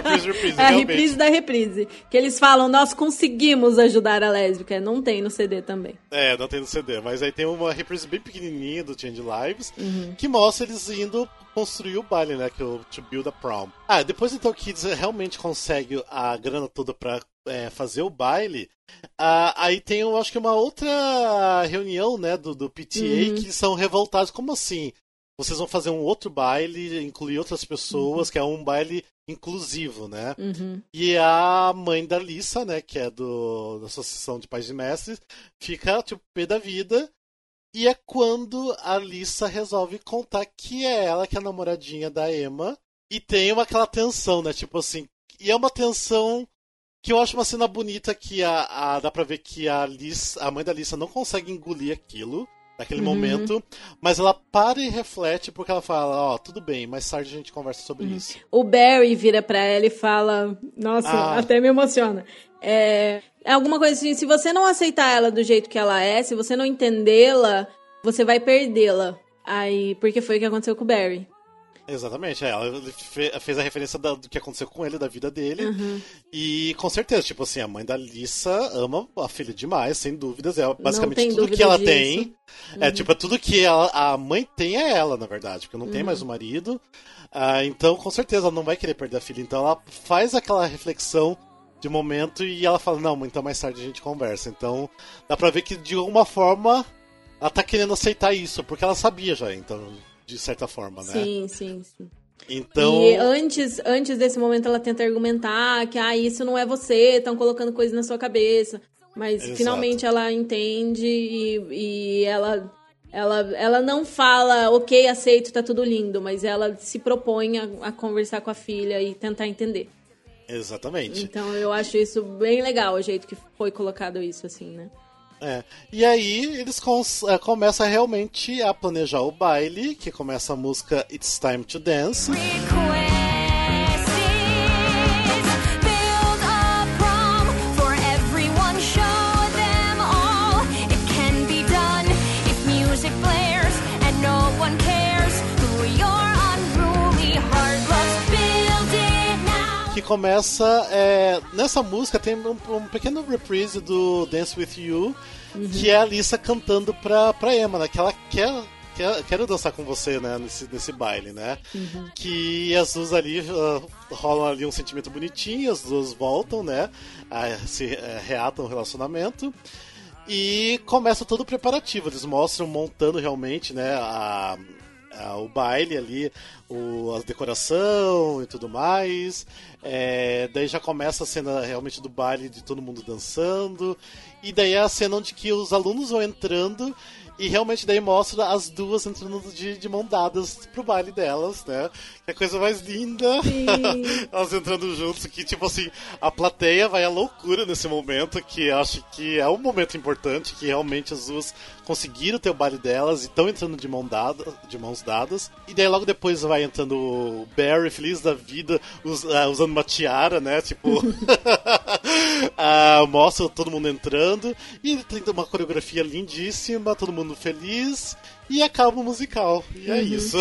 reprise, É a realmente. reprise da reprise. Que eles falam, nós conseguimos ajudar a lésbica. Não tem no CD também. É, não tem no CD, mas aí tem uma reprise bem pequenininha do Change Lives Uhum. que mostra eles indo construir o baile, né? Que é o To Build a Prom. Ah, depois então que eles realmente conseguem a grana toda pra é, fazer o baile, ah, aí tem, eu acho que uma outra reunião, né? Do, do PTA Uhum. que são revoltados. Como assim? Vocês vão fazer um outro baile, incluir outras pessoas, que é um baile inclusivo, né? Uhum. E a mãe da Lissa, né, que é do, da Associação de Pais de Mestres, fica, tipo, pé da vida. E é quando a Lissa resolve contar que é ela que é a namoradinha da Emma. E tem uma, aquela tensão, né? Tipo assim. E é uma tensão que eu acho uma cena bonita que a, a- dá pra ver que a Lissa, a mãe da Lissa não consegue engolir aquilo naquele Uhum. momento, mas ela para e reflete porque ela fala, ó, tudo bem, mais tarde a gente conversa sobre Uhum. isso. O Barry vira pra ela e fala. Nossa, Ah. até me emociona. É, é alguma coisa assim: se você não aceitar ela do jeito que ela é, se você não entendê-la, você vai perdê-la. Aí, porque foi o que aconteceu com o Barry. Exatamente, é, ela fe- fez a referência da- do que aconteceu com ele, da vida dele. Uhum. E com certeza, tipo assim, a mãe da Lissa ama a filha demais, sem dúvidas. É basicamente tem tudo que ela disso. Uhum. tem. É tipo, é tudo que ela- a mãe tem é ela, na verdade, porque não tem Uhum. mais o marido. Ah, então, com certeza, ela não vai querer perder a filha. Então ela faz aquela reflexão de momento e ela fala, não, então mais tarde a gente conversa. Então, dá pra ver que de alguma forma ela tá querendo aceitar isso, porque ela sabia já, então, de certa forma, né? Sim, sim, sim. Então. E antes, antes desse momento ela tenta argumentar que ah, isso não é você, estão colocando coisas na sua cabeça. Mas Exato. finalmente ela entende e, e ela, ela, ela não fala, ok, aceito, tá tudo lindo, mas ela se propõe a, a conversar com a filha e tentar entender. Exatamente. Então eu acho isso bem legal, o jeito que foi colocado isso, assim, né? É. E aí eles cons- eh, começam realmente a planejar o baile, que começa a música It's Time to Dance. Requests começa. é, nessa música tem um, um pequeno reprise do Dance With You, que é a Alissa cantando pra, pra Emma, né? Que ela quer. quero dançar com você, né? Nesse, nesse baile, né? Que as duas ali ah, rolam ali um sentimento bonitinho, as duas voltam, né? a- se eh, reatam o relacionamento. E começa todo o preparativo. Eles mostram montando realmente, né? A- o baile ali, o, a decoração e tudo mais. É, daí já começa a cena realmente do baile de todo mundo dançando. E daí é a cena onde que os alunos vão entrando. E realmente daí mostra as duas entrando de, de mão dadas pro baile delas, né? Que é a coisa mais linda. Elas entrando juntos, que tipo assim, a plateia vai à loucura nesse momento, que eu acho que é um momento importante, que realmente as duas conseguiram ter o baile delas e estão entrando de, mão dada, de mãos dadas. E daí logo depois vai entrando o Barry, feliz da vida, us- ah, usando uma tiara, né? Tipo. ah, mostra todo mundo entrando. E tem uma coreografia lindíssima, todo mundo feliz. E acaba o musical. E é isso.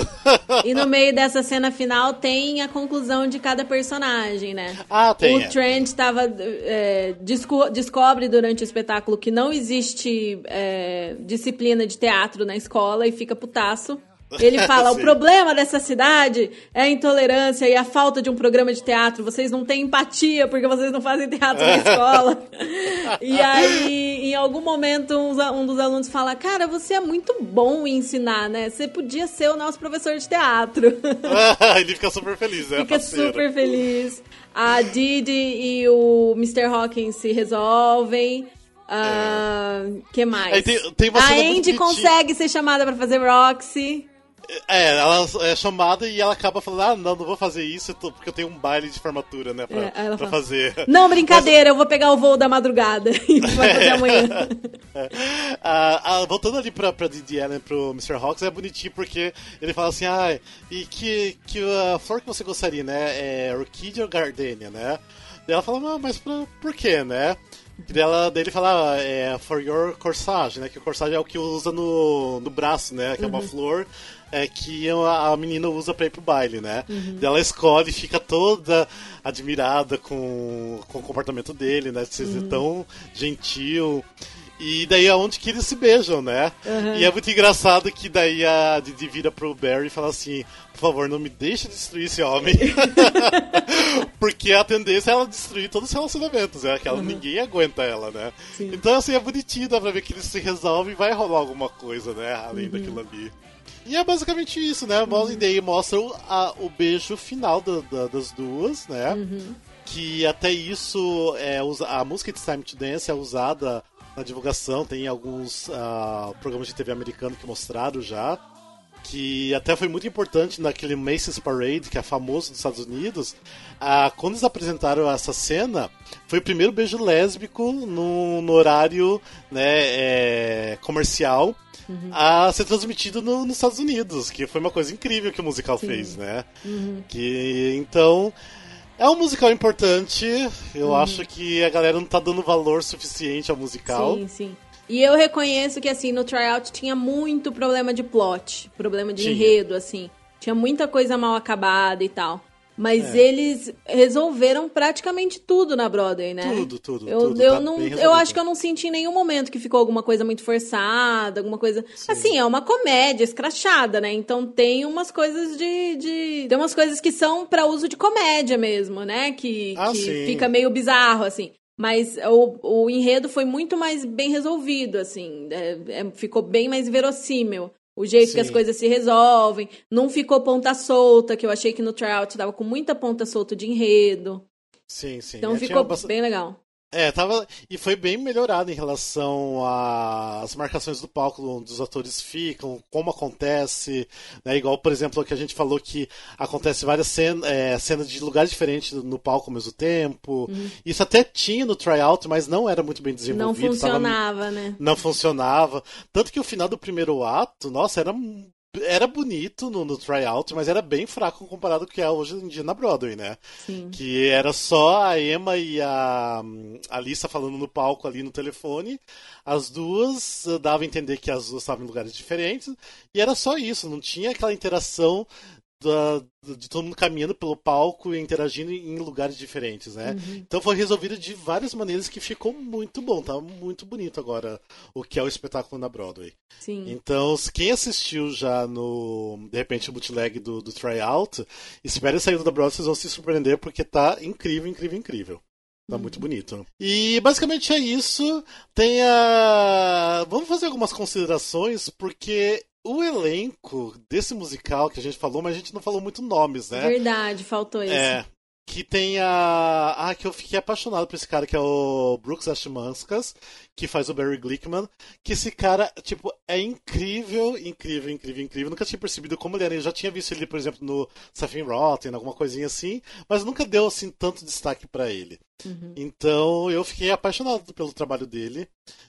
E no meio dessa cena final tem a conclusão de cada personagem, né? ah, tem. O é. Trent tava, é, desco- descobre durante o espetáculo que não existe é, disciplina de teatro na escola e fica putaço. Ele fala: o problema dessa cidade é a intolerância e a falta de um programa de teatro. Vocês não têm empatia porque vocês não fazem teatro na escola. e aí, em algum momento, um dos alunos fala: Cara, você é muito bom em ensinar, né? Você podia ser o nosso professor de teatro. Ele fica super feliz, né? Fica super feliz. A Didi e o Mr. Hawkins se resolvem. Ah, que mais? Tem- tem a Andy bonitinha. consegue ser chamada pra fazer Roxy. É, ela é chamada e ela acaba falando, ah, não, não vou fazer isso porque eu tenho um baile de formatura, né, pra, É, pra fala, fazer. Não, brincadeira, eu vou pegar o voo da madrugada e vai fazer amanhã. Ah, ah, voltando ali pra, pra Didi Allen pro Mr. Hawks, é bonitinho porque ele fala assim, ah, e que, que a flor que você gostaria, né? É orquídea ou gardenia, né? Daí ela fala, ah, mas pra, por quê, né? E daí, ela, daí ele fala, ah, é for your corsage, né? Que o corsage é o que usa no, no braço, né? Que é uma flor é, que a, a menina usa pra ir pro baile, né? Daí ela escolhe e fica toda admirada com, com o comportamento dele, né? De ser tão gentil. E daí é onde que eles se beijam, né? E é muito engraçado que daí a Didi vira pro Barry e fala assim, por favor, não me deixe destruir esse homem. Porque a tendência é ela destruir todos os relacionamentos, né? Que ela, ninguém aguenta ela, né? Então assim, é bonitinho, dá pra ver que eles se resolvem e vai rolar alguma coisa, né? Além daquilo ali. E é basicamente isso, né? E daí mostra o, a- o beijo final da- da- das duas, né? Que até isso, é, a música de Time to Dance é usada na divulgação, tem alguns ah, programas de TV americano que mostraram já. Que até foi muito importante naquele Macy's Parade, que é famoso dos Estados Unidos. Ah, quando eles apresentaram essa cena, foi o primeiro beijo lésbico no, no horário né, é, comercial a ser transmitido no- nos Estados Unidos, que foi uma coisa incrível que o musical fez, né? Que então é um musical importante. Eu acho que a galera não tá dando valor suficiente ao musical. Sim, sim. E eu reconheço que, assim, no tryout tinha muito problema de plot, problema de Tinha. enredo, assim. Tinha muita coisa mal acabada e tal. Mas É. eles resolveram praticamente tudo na Broadway, né? Tudo, tudo, Eu, tudo, eu, tá não, eu acho que eu não senti em nenhum momento que ficou alguma coisa muito forçada, alguma coisa. Assim, é uma comédia escrachada, né? Então tem umas coisas de. de... Tem umas coisas que são pra uso de comédia mesmo, né? Que, Ah, que sim. fica meio bizarro, assim. Mas o, o enredo foi muito mais bem resolvido, assim. É- é- ficou bem mais verossímil. O jeito que as Sim. coisas se resolvem. Não ficou ponta solta, que eu achei que no tryout tava com muita ponta solta de enredo. Sim, sim. Então ficou bastante- bem legal. É, tava. E foi bem melhorado em relação às marcações do palco onde os atores ficam, como acontece, né? Igual, por exemplo, que a gente falou que acontece várias cenas, é, cenas de lugares diferentes no palco ao mesmo tempo. Isso até tinha no tryout, mas não era muito bem Não desenvolvido. tava- funcionava, né? não funcionava. Tanto que o final do primeiro ato, nossa, era, era bonito no, no tryout, mas era bem fraco comparado com o que é hoje em dia na Broadway, né? Sim. Que era só a Emma e a a Alissa falando no palco ali no telefone. As duas eh, dava a entender que as duas estavam em lugares diferentes. E era só isso, não tinha aquela interação da- de todo mundo caminhando pelo palco e interagindo em lugares diferentes, né? Então foi resolvido de várias maneiras que ficou muito bom, tá muito bonito agora o que é o espetáculo na Broadway. Sim. Então, quem assistiu já no, de repente, o bootleg do, do tryout, espere sair da Broadway, vocês vão se surpreender porque tá incrível, incrível, incrível. Tá muito bonito. E basicamente é isso. Tem a. Vamos fazer algumas considerações, porque o elenco desse musical que a gente falou, mas a gente não falou muito nomes, né? Verdade, faltou isso. É. Que tem a. Ah, que eu fiquei apaixonado por esse cara, que é o Brooks Ashmanskas, que faz o Barry Glickman. Que esse cara, tipo, é incrível, incrível, incrível, incrível. Nunca tinha percebido como ele era. Eu já tinha visto ele, por exemplo, no Stephen Rotten, alguma coisinha assim, mas nunca deu, assim, tanto destaque pra ele. Então eu fiquei apaixonado pelo trabalho dele.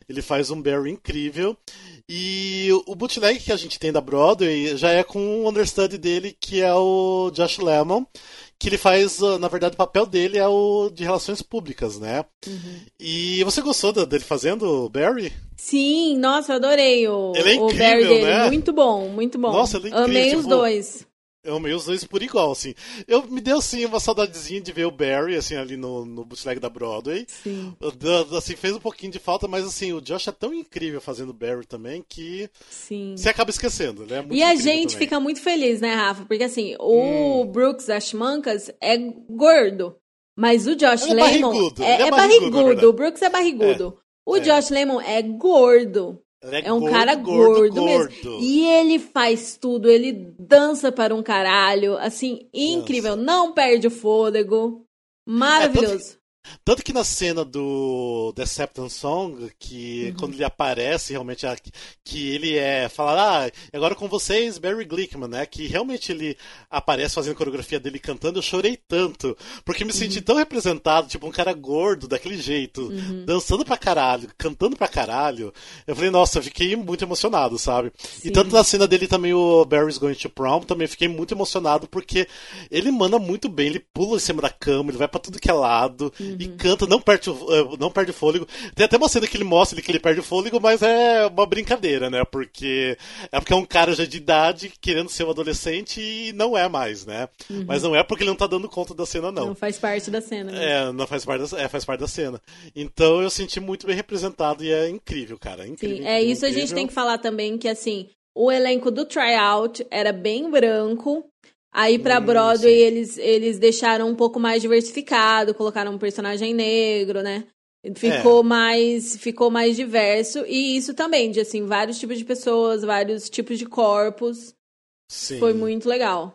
Ele faz um Barry incrível. E o bootleg que a gente tem da Broadway já é com o understudy dele, que é o Josh Lemon. Que ele faz, uh, na verdade, o papel dele é o de relações públicas, né? E você gostou dele fazendo o Barry? Sim, nossa, eu adorei o, Ele é o incrível, Barry dele. né? Muito bom, muito bom. Nossa, ele é incrível, Amei os tipo, dois. Eu amei os dois por igual, assim. Eu me deu, assim, uma saudadezinha de ver o Barry, assim, ali no, no bootleg da Broadway. Sim, Assim, fez um pouquinho de falta, mas assim, o Josh é tão incrível fazendo o Barry também que sim. você acaba esquecendo, né? Muito E a gente também. fica muito feliz, né, Rafa? Porque assim, o Hum. Brooks Ashmanskas é gordo. Mas o Josh Ele é Lemon barrigudo, é, ele é é barrigudo, barrigudo. O Brooks é barrigudo. O é. Josh Lemon é gordo. Ele É um gordo, cara gordo, gordo, mesmo. gordo. E ele faz tudo, ele dança para um caralho, assim, incrível. Não perde o fôlego. Maravilhoso. Tanto que na cena do The Septon Song, que Uhum. quando ele aparece, realmente, a- que ele é. Fala, ah, agora com vocês, Barry Glickman, né? Que realmente ele aparece fazendo a coreografia dele cantando, eu chorei tanto. Porque me Uhum. senti tão representado, tipo, um cara gordo, daquele jeito, Uhum. dançando pra caralho, cantando pra caralho. Eu falei, nossa, eu fiquei muito emocionado, sabe? Sim. E tanto na cena dele também, o Barry's Going to Prom, também fiquei muito emocionado, porque ele manda muito bem, ele pula em cima da cama, ele vai pra tudo que é lado, e canta, não perde, o- eh, não perde fôlego. Tem até uma cena que ele mostra que ele perde o fôlego, mas é uma brincadeira, né? Porque é porque é um cara já de idade querendo ser um adolescente e não é mais, né? Mas não é porque ele não tá dando conta da cena, Não não. faz parte da cena. Né? É, não faz parte da, é, faz parte da cena. Então eu senti muito bem representado e é incrível, cara. É incrível, Sim, é incrível, isso a gente incrível. tem que falar também que assim, o elenco do tryout era bem branco. Aí pra Broadway eles, eles deixaram um pouco mais diversificado, colocaram um personagem negro, né? É. Ficou mais ficou mais diverso e isso também de assim, vários tipos de pessoas, vários tipos de corpos. Sim. Foi muito legal.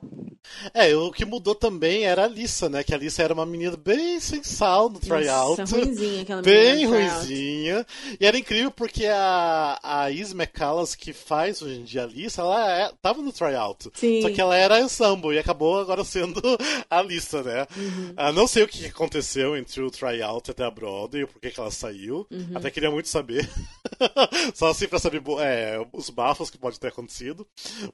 É, o que mudou também era a Alissa, né? Que a Alissa era uma menina bem sensal no tryout. Nossa, ruinzinha aquela Bem ruinzinha. E era incrível porque a, a Is McCallas, que faz hoje em dia a Alissa, ela é, tava no tryout. Sim. Só que ela era ensemble e acabou agora sendo a Alissa, né? Uhum. Ah, não sei o que aconteceu entre o tryout até a Broadway, por que que ela saiu. Uhum. Até queria muito saber. Só assim pra saber é, os bafos que pode ter acontecido.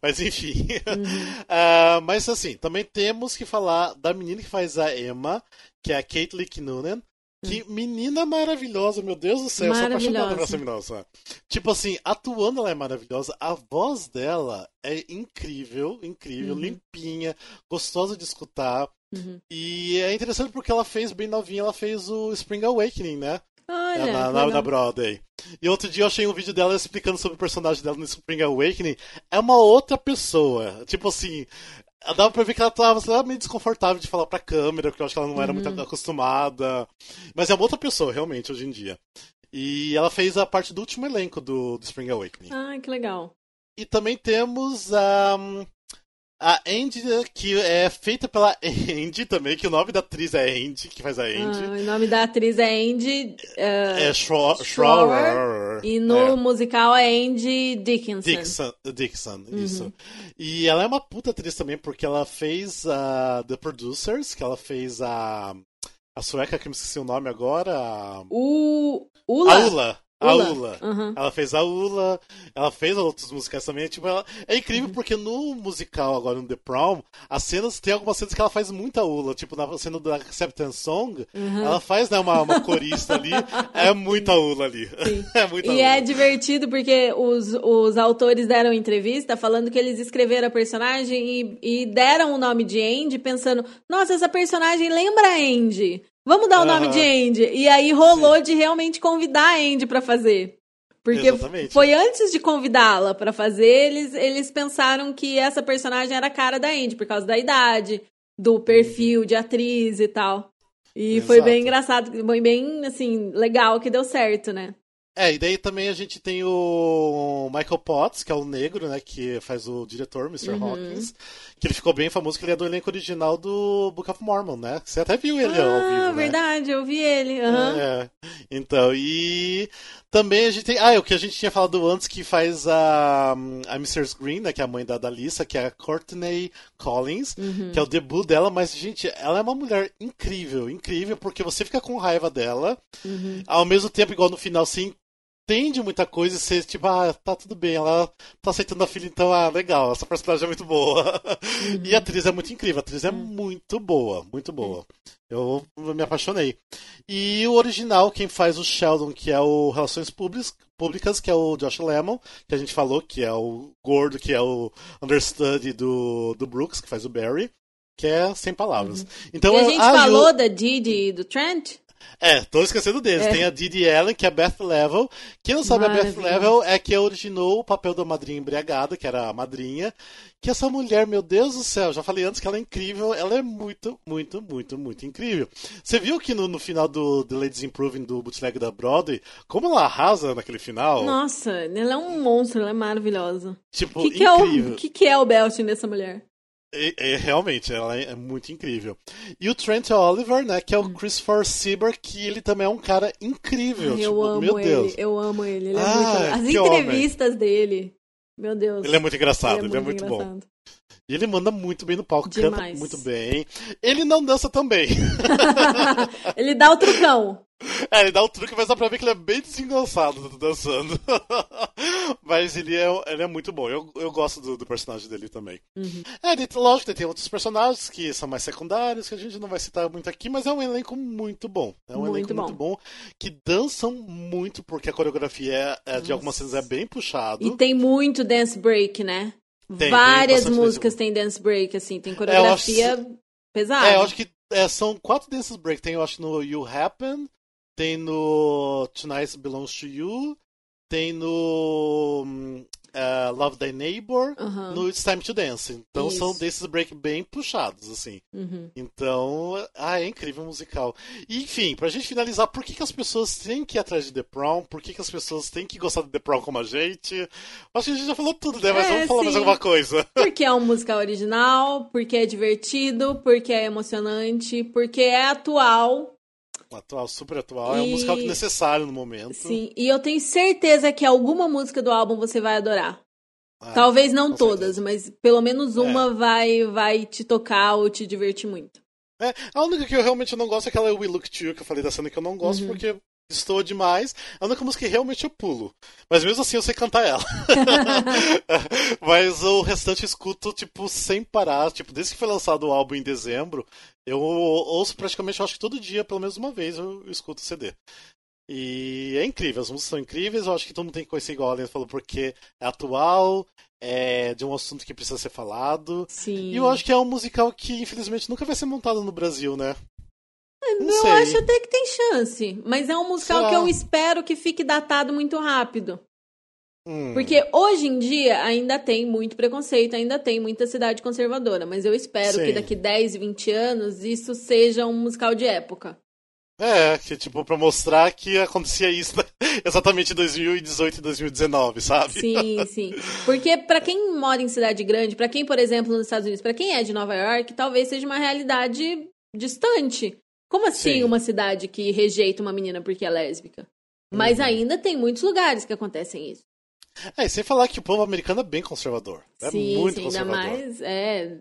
Mas enfim. Uhum. Ah, mas assim, também temos que falar da menina que faz a Emma, que é a Kate Noonan. Que menina maravilhosa, meu Deus do céu, eu sou apaixonado por Hum. Essa menina. sabe? Tipo assim, atuando ela é maravilhosa, a voz dela é incrível, incrível, Uhum. limpinha, gostosa de escutar. Uhum. E é interessante porque ela fez bem novinha, ela fez o Spring Awakening, né? Olha, É, na, na, na Broadway. E outro dia eu achei um vídeo dela explicando sobre o personagem dela no Spring Awakening. É uma outra pessoa. Tipo assim, dava pra ver que ela tava sei lá, meio desconfortável de falar pra câmera, porque eu acho que ela não era Uhum. muito acostumada. Mas é uma outra pessoa, realmente, hoje em dia. E ela fez a parte do último elenco do, do Spring Awakening. Ah, que legal. E também temos a. A Andy, que é feita pela Andy também, que o nome da atriz é Andy, que faz a Andy. Ah, o nome da atriz é Andy uh, é Schro Schroer, Schroer. e no É. musical é Andy Dickinson. Dixon, Dixon Uhum. isso. E ela é uma puta atriz também, porque ela fez a The Producers, que ela fez a. A sueca, que eu me esqueci o nome agora. A, O a Ula. A Ula. Uhum. Ela fez a Ula, ela fez outros musicais também. Tipo, ela- É Uhum. incrível porque no musical agora, no The Prom, as cenas, tem algumas cenas que ela faz muita Ula. Tipo, na cena da Acceptance Song, Uhum. ela faz né, uma, uma corista ali. É muita Ula ali. É muita E Ula. é divertido porque os, os autores deram entrevista falando que eles escreveram a personagem e, e deram o nome de Andy pensando, nossa, essa personagem lembra a Andy. Vamos dar o nome de Andy. E aí rolou de realmente convidar a Andy pra fazer. Porque Exatamente. foi antes de convidá-la pra fazer, eles, eles pensaram que essa personagem era a cara da Andy, por causa da idade, do perfil de atriz e tal. E foi bem Exato. engraçado, foi bem, assim, legal que deu certo, né? É, e daí também a gente tem o Michael Potts, que é o negro, né, que faz o diretor, Mr. Uhum. Hawkins, que ele ficou bem famoso, que ele é do elenco original do Book of Mormon, né? Você até viu ele ao vivo, Ah, né? verdade, eu vi ele. aham. É. Então, e também a gente tem. Ah, é o que a gente tinha falado antes, que faz a, a Mrs. Green, né? Que é a mãe da, da Lisa, que é a Courtney Collins, Uhum. que é o debut dela, mas, gente, ela é uma mulher incrível, incrível, porque você fica com raiva dela, Uhum. ao mesmo tempo, igual no final, você entende muita coisa e você, tipo, ah, tá tudo bem, ela tá aceitando a filha, então, ah, legal, essa personagem é muito boa. E a atriz é muito incrível, a atriz é muito boa, muito boa. Eu me apaixonei. E o original, quem faz o Sheldon, que é o Relações Públicas, Públicas que é o Josh Lemon, que a gente falou, que é o gordo, que é o understudy do, do Brooks, que faz o Barry, que é sem palavras. Então, e a eu- gente ah, falou da Didi e do Trent? É, tô esquecendo deles. É. Tem a Didi Allen, que é a Beth Level. Quem não sabe, a Beth. Level é que originou o papel da madrinha embriagada, que era a madrinha. Que essa mulher, meu Deus do céu, já falei antes que ela é incrível. Ela é muito, muito, muito, muito incrível. Você viu que no, no final do The Ladies Improving do bootleg da Broadway, como ela arrasa naquele final? Nossa, ela é um monstro, ela é maravilhosa. Tipo, O que, que é o, incrível. que, que é o Belch nessa mulher? É, é, realmente, ela é, é muito incrível. E o Trent Oliver, né, que é o Christopher Sieber, que ele também é um cara incrível. Ai, eu tipo, amo meu ele, Deus. eu amo ele. Ele é Ah, muito... As que homem. entrevistas dele, meu Deus. Ele é muito engraçado, ele é muito, bom. engraçado. E ele manda muito bem no palco, Demais. canta muito bem. Ele não dança tão bem. ele dá o trucão. é, ele dá um truque, mas dá pra ver que ele é bem desengonçado dançando. mas ele é, ele é muito bom. Eu, eu gosto do, do personagem dele também. Uhum. É, ele, lógico, tem outros personagens que são mais secundários, que a gente não vai citar muito aqui, mas é um elenco muito bom. É um Muito elenco bom. muito bom, que dançam muito, porque a coreografia é- é, de algumas cenas é bem puxado. E tem muito dance break, né? tem Várias bastante músicas dance têm dance break, assim, tem eu coreografia pesada. É, eu acho que é, são quatro dances break. Tem, eu acho, no You Happen, tem no Tonight Belongs to You, tem no eh, Love Thy Neighbor, no It's Time to Dance. Então são Isso. dances break bem puxados, assim. Uhum. Então, ah, é incrível o musical. E, enfim, pra gente finalizar, por que, que as pessoas têm que ir atrás de The Prom? Por que, que as pessoas têm que gostar de The Prom como a gente? Acho que a gente já falou tudo, né? Mas É, vamos falar mais sim. alguma coisa. Porque é um musical original, porque é divertido, porque é emocionante, porque é atual. Atual, super atual. É um E- musical necessário no momento. Sim, e eu tenho certeza que alguma música do álbum você vai adorar. Ah, Talvez não todas, certeza. mas pelo menos uma É. vai vai te tocar ou te divertir muito. É, a única que eu realmente não gosto é aquela We Look To You, que eu falei da cena que eu não gosto Uhum. porque estou demais. É a única música que realmente eu pulo. Mas mesmo assim eu sei cantar ela. Mas o restante eu escuto, tipo, sem parar. Tipo, desde que foi lançado o álbum em dezembro, eu ouço praticamente, eu acho que todo dia, pelo menos uma vez, eu escuto o CD. E é incrível, as músicas são incríveis, eu acho que todo mundo tem que conhecer igual a Aline falou, porque é atual, é de um assunto que precisa ser falado. Sim. E eu acho que é um musical que, infelizmente, nunca vai ser montado no Brasil, né? Não eu sei. acho até que tem chance, mas é um musical Será? que eu espero que fique datado muito rápido. Hum. Porque hoje em dia ainda tem muito preconceito, ainda tem muita cidade conservadora, mas eu espero Sim. que daqui 10, 20 anos isso seja um musical de época. É, que tipo, pra mostrar que acontecia isso exatamente em 2018 e 2019, sabe? Sim, sim. Porque pra quem mora em cidade grande, pra quem, por exemplo, nos Estados Unidos, pra quem é de Nova York, talvez seja uma realidade distante. Como assim Sim. uma cidade que rejeita uma menina porque é lésbica? Mas Uhum. ainda tem muitos lugares que acontecem isso. É, e sem falar que o povo americano é bem conservador. É sim, muito sim, ainda conservador. mais é,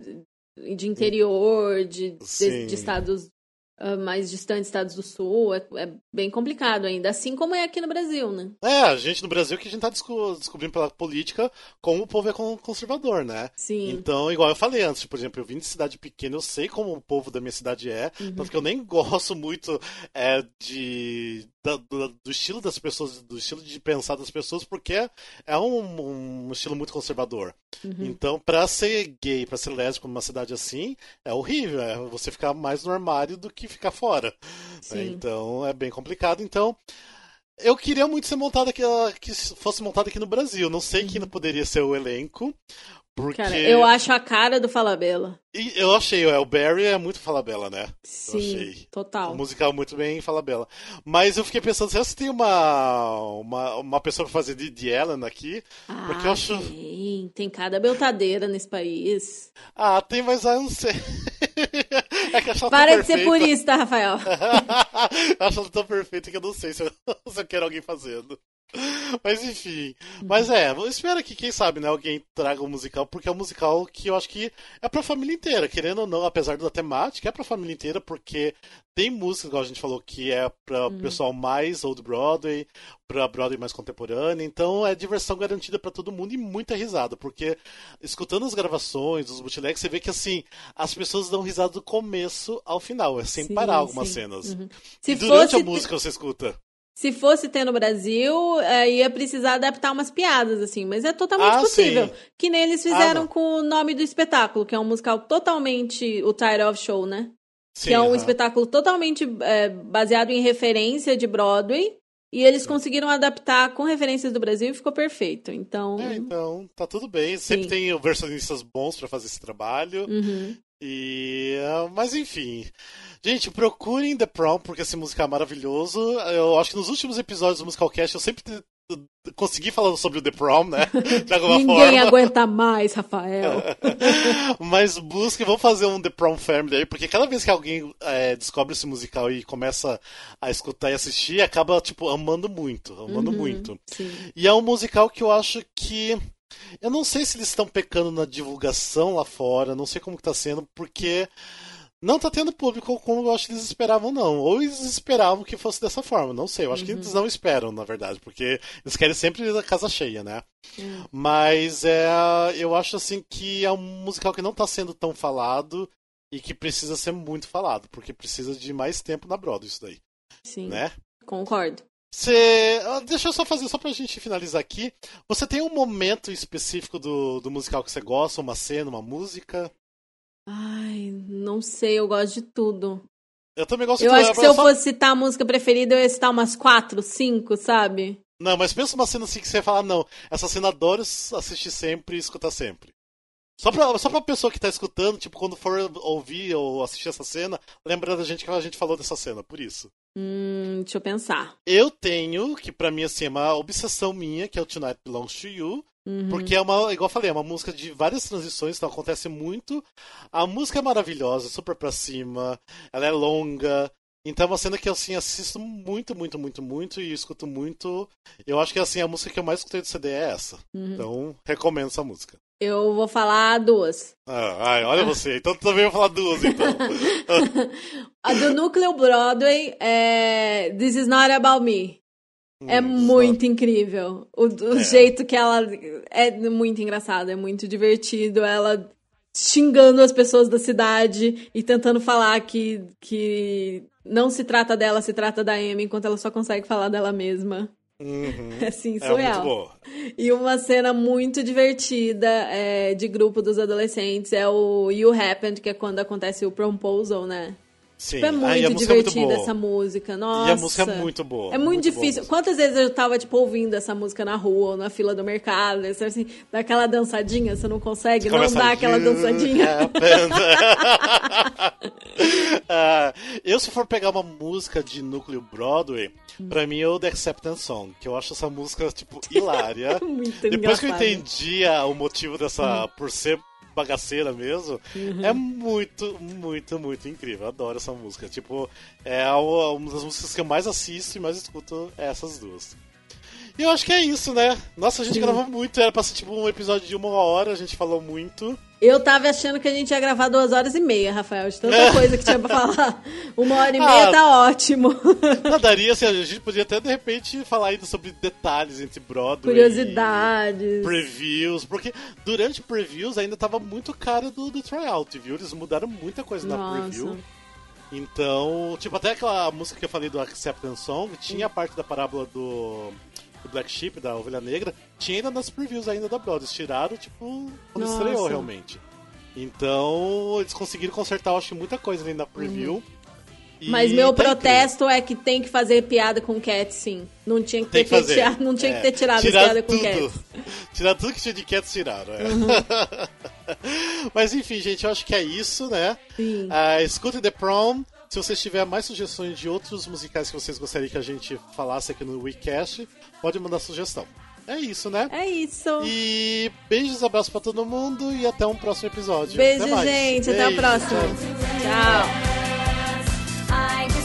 de interior, de, de, de estados mais distantes, estados do sul, é, é bem complicado ainda, assim como é aqui no Brasil, né? É, a gente no Brasil que a gente tá desco- descobrindo pela política como o povo é con- conservador, né? Sim. Então, igual eu falei antes, por exemplo, eu vim de cidade pequena, eu sei como o povo da minha cidade é, Uhum. tanto que eu nem gosto muito é, de da- do, do estilo das pessoas, do estilo de pensar das pessoas, porque é, é um, um estilo muito conservador. Uhum. Então, pra ser gay, pra ser lésbico numa cidade assim, é horrível, é você ficar mais no armário do que ficar fora. né? Então, é bem complicado. Então, eu queria muito ser montado aqui, que fosse montado aqui no Brasil. Não sei quem poderia ser o elenco. Porque Uhum. Cara, eu acho a cara do Falabella. E eu achei, o Barry é muito Falabella, né? Sim, achei. total. O musical muito bem Falabella. Mas eu fiquei pensando, será que tem uma, uma, uma pessoa pra fazer de, de Ellen aqui? Porque eu Ah, acho. tem, tem cada beltadeira nesse país. Ah, tem, mas ah, eu não sei. é que eu acho Para de ser purista, Rafael. eu acho ela tão perfeita que eu não sei se eu, se eu quero alguém fazendo. Mas enfim. Mas é, espero que, quem sabe, né, alguém traga um musical, porque é um musical que eu acho que é pra família inteira, querendo ou não, apesar da temática, é pra família inteira, porque tem música, igual a gente falou, que é pra pessoal mais old Broadway, pra Broadway mais contemporânea, então é diversão garantida pra todo mundo e muita risada, porque escutando as gravações, os bootlegs, você vê que assim, as pessoas dão risada do começo ao final, é sem Sim, parar algumas sim. cenas. Uhum. E Se durante fosse, a música você escuta. Se fosse ter no Brasil, eh, ia precisar adaptar umas piadas, assim, mas é totalmente Ah, possível. sim. Que nem eles Ah, fizeram não. com o nome do espetáculo, que é um musical totalmente o Tide of Show, né? Sim, que é um aham. espetáculo totalmente eh, baseado em referência de Broadway. E eles conseguiram adaptar com referências do Brasil e ficou perfeito. Então. É, então, tá tudo bem. Sempre Sim. tem versionistas bons pra fazer esse trabalho. uhum. E. ah, Mas enfim. Gente, procurem The Prom, porque esse musical é maravilhoso. Eu acho que nos últimos episódios do Musicalcast eu sempre consegui falar sobre o The Prom, né? De alguma Ninguém forma. aguenta mais, Rafael. Mas busquem, vamos fazer um The Prom Family aí, porque cada vez que alguém é, descobre esse musical e começa a escutar e assistir, acaba, tipo, amando muito, amando Uhum, muito. Sim. E é um musical que eu acho que. Eu não sei se eles estão pecando na divulgação lá fora, não sei como que tá sendo, porque não tá tendo público como eu acho que eles esperavam, não. Ou eles esperavam que fosse dessa forma, não sei. Eu acho que eles não esperam, na verdade, porque eles querem sempre a casa cheia, né? Mas é, eu acho assim que é um musical que não tá sendo tão falado e que precisa ser muito falado, porque precisa de mais tempo na Broadway isso daí, Sim. né? Concordo. Você. Deixa eu só fazer, só pra gente finalizar aqui. Você tem um momento específico do, do musical que você gosta? Uma cena, uma música? Ai, não sei, eu gosto de tudo. Eu também gosto Eu de acho que se eu só- fosse citar a música preferida, eu ia citar umas quatro, cinco, sabe? Não, mas pensa uma cena assim que você fala, não, essa cena eu adoro assistir sempre e escutar sempre. Só pra, só pra pessoa que tá escutando, tipo, quando for ouvir ou assistir essa cena, lembrar da gente que a gente falou dessa cena, por isso. Hum, deixa eu pensar. Eu tenho, que pra mim, assim, é uma obsessão minha, que é o Tonight Belongs to You. Uhum. Porque é uma, igual eu falei, é uma música de várias transições, então acontece muito. A música é maravilhosa, super pra cima, ela é longa. Então é uma cena que eu assim, assisto muito, muito, muito, muito e escuto muito. Eu acho que assim, a música que eu mais escutei do CD é essa. Uhum. Então, recomendo essa música. Eu vou falar duas. Ah, ai, olha você. Então também vou falar duas, então. A do Núcleo Broadway é This Is Not About Me. É Hum, muito incrível. O, o É. jeito que ela. É muito engraçado, é muito divertido. Ela xingando as pessoas da cidade e tentando falar que, que não se trata dela, se trata da Amy, enquanto ela só consegue falar dela mesma. Uhum. É assim, É surreal. boa. E uma cena muito divertida é, de grupo dos adolescentes é o You Happened, que é quando acontece o proposal, né? Sim. Tipo, é Ah, muito é muito divertida boa. essa música. Nossa. E a música é muito boa. É muito, boa difícil. música. Quantas vezes eu tava, tipo, ouvindo essa música na rua ou na fila do mercado? Você, assim, dá aquela dançadinha, você não consegue não Começa, dar aquela "You dançadinha. happened." Ah, eu, se for pegar uma música de núcleo Broadway, pra mim é o The Acceptance Song, que eu acho essa música, tipo, hilária. Muito Depois que eu engraçado. entendi a- o motivo dessa. por ser bagaceira mesmo, Uhum. é muito, muito, muito incrível. Eu adoro essa música. Tipo, é uma das músicas que eu mais assisto e mais escuto é essas duas. E eu acho que é isso, né? Nossa, a gente Sim. gravou muito, era pra ser tipo um episódio de uma hora, a gente falou muito. Eu tava achando que a gente ia gravar duas horas e meia, Rafael, de tanta coisa que tinha pra falar. Uma hora e meia Ah. tá ótimo. Não, daria, assim, a gente podia até de repente falar ainda sobre detalhes entre Broadway Curiosidades. previews, porque durante previews ainda tava muito cara do, do tryout, viu? Eles mudaram muita coisa na Nossa. preview. Então, tipo, até aquela música que eu falei do Acceptance Song, tinha a parte da parábola do, do Black Sheep, da Ovelha Negra, tinha ainda nas previews ainda da. Eles tiraram, tipo, quando Nossa. estreou realmente. Então, eles conseguiram consertar, eu acho, muita coisa ali na preview. E Mas meu tá incrível. protesto é que tem que fazer piada com Cat, sim. Não tinha que ter, que fazer. tirado, não tinha É, que ter tirado as tiraram piadas com tudo. Cat. Tiraram tudo que tinha de Cats, tiraram. É. Uhum. Mas enfim, gente, eu acho que é isso, né? Sim. Ah, escutem The Prom. Se vocês tiverem mais sugestões de outros musicais que vocês gostariam que a gente falasse aqui no WeCast, pode mandar sugestão. É isso, né? É isso. E beijos, abraços para todo mundo e até um próximo episódio. Beijo, até gente. Beijo. Até o próximo. Tchau. Tchau.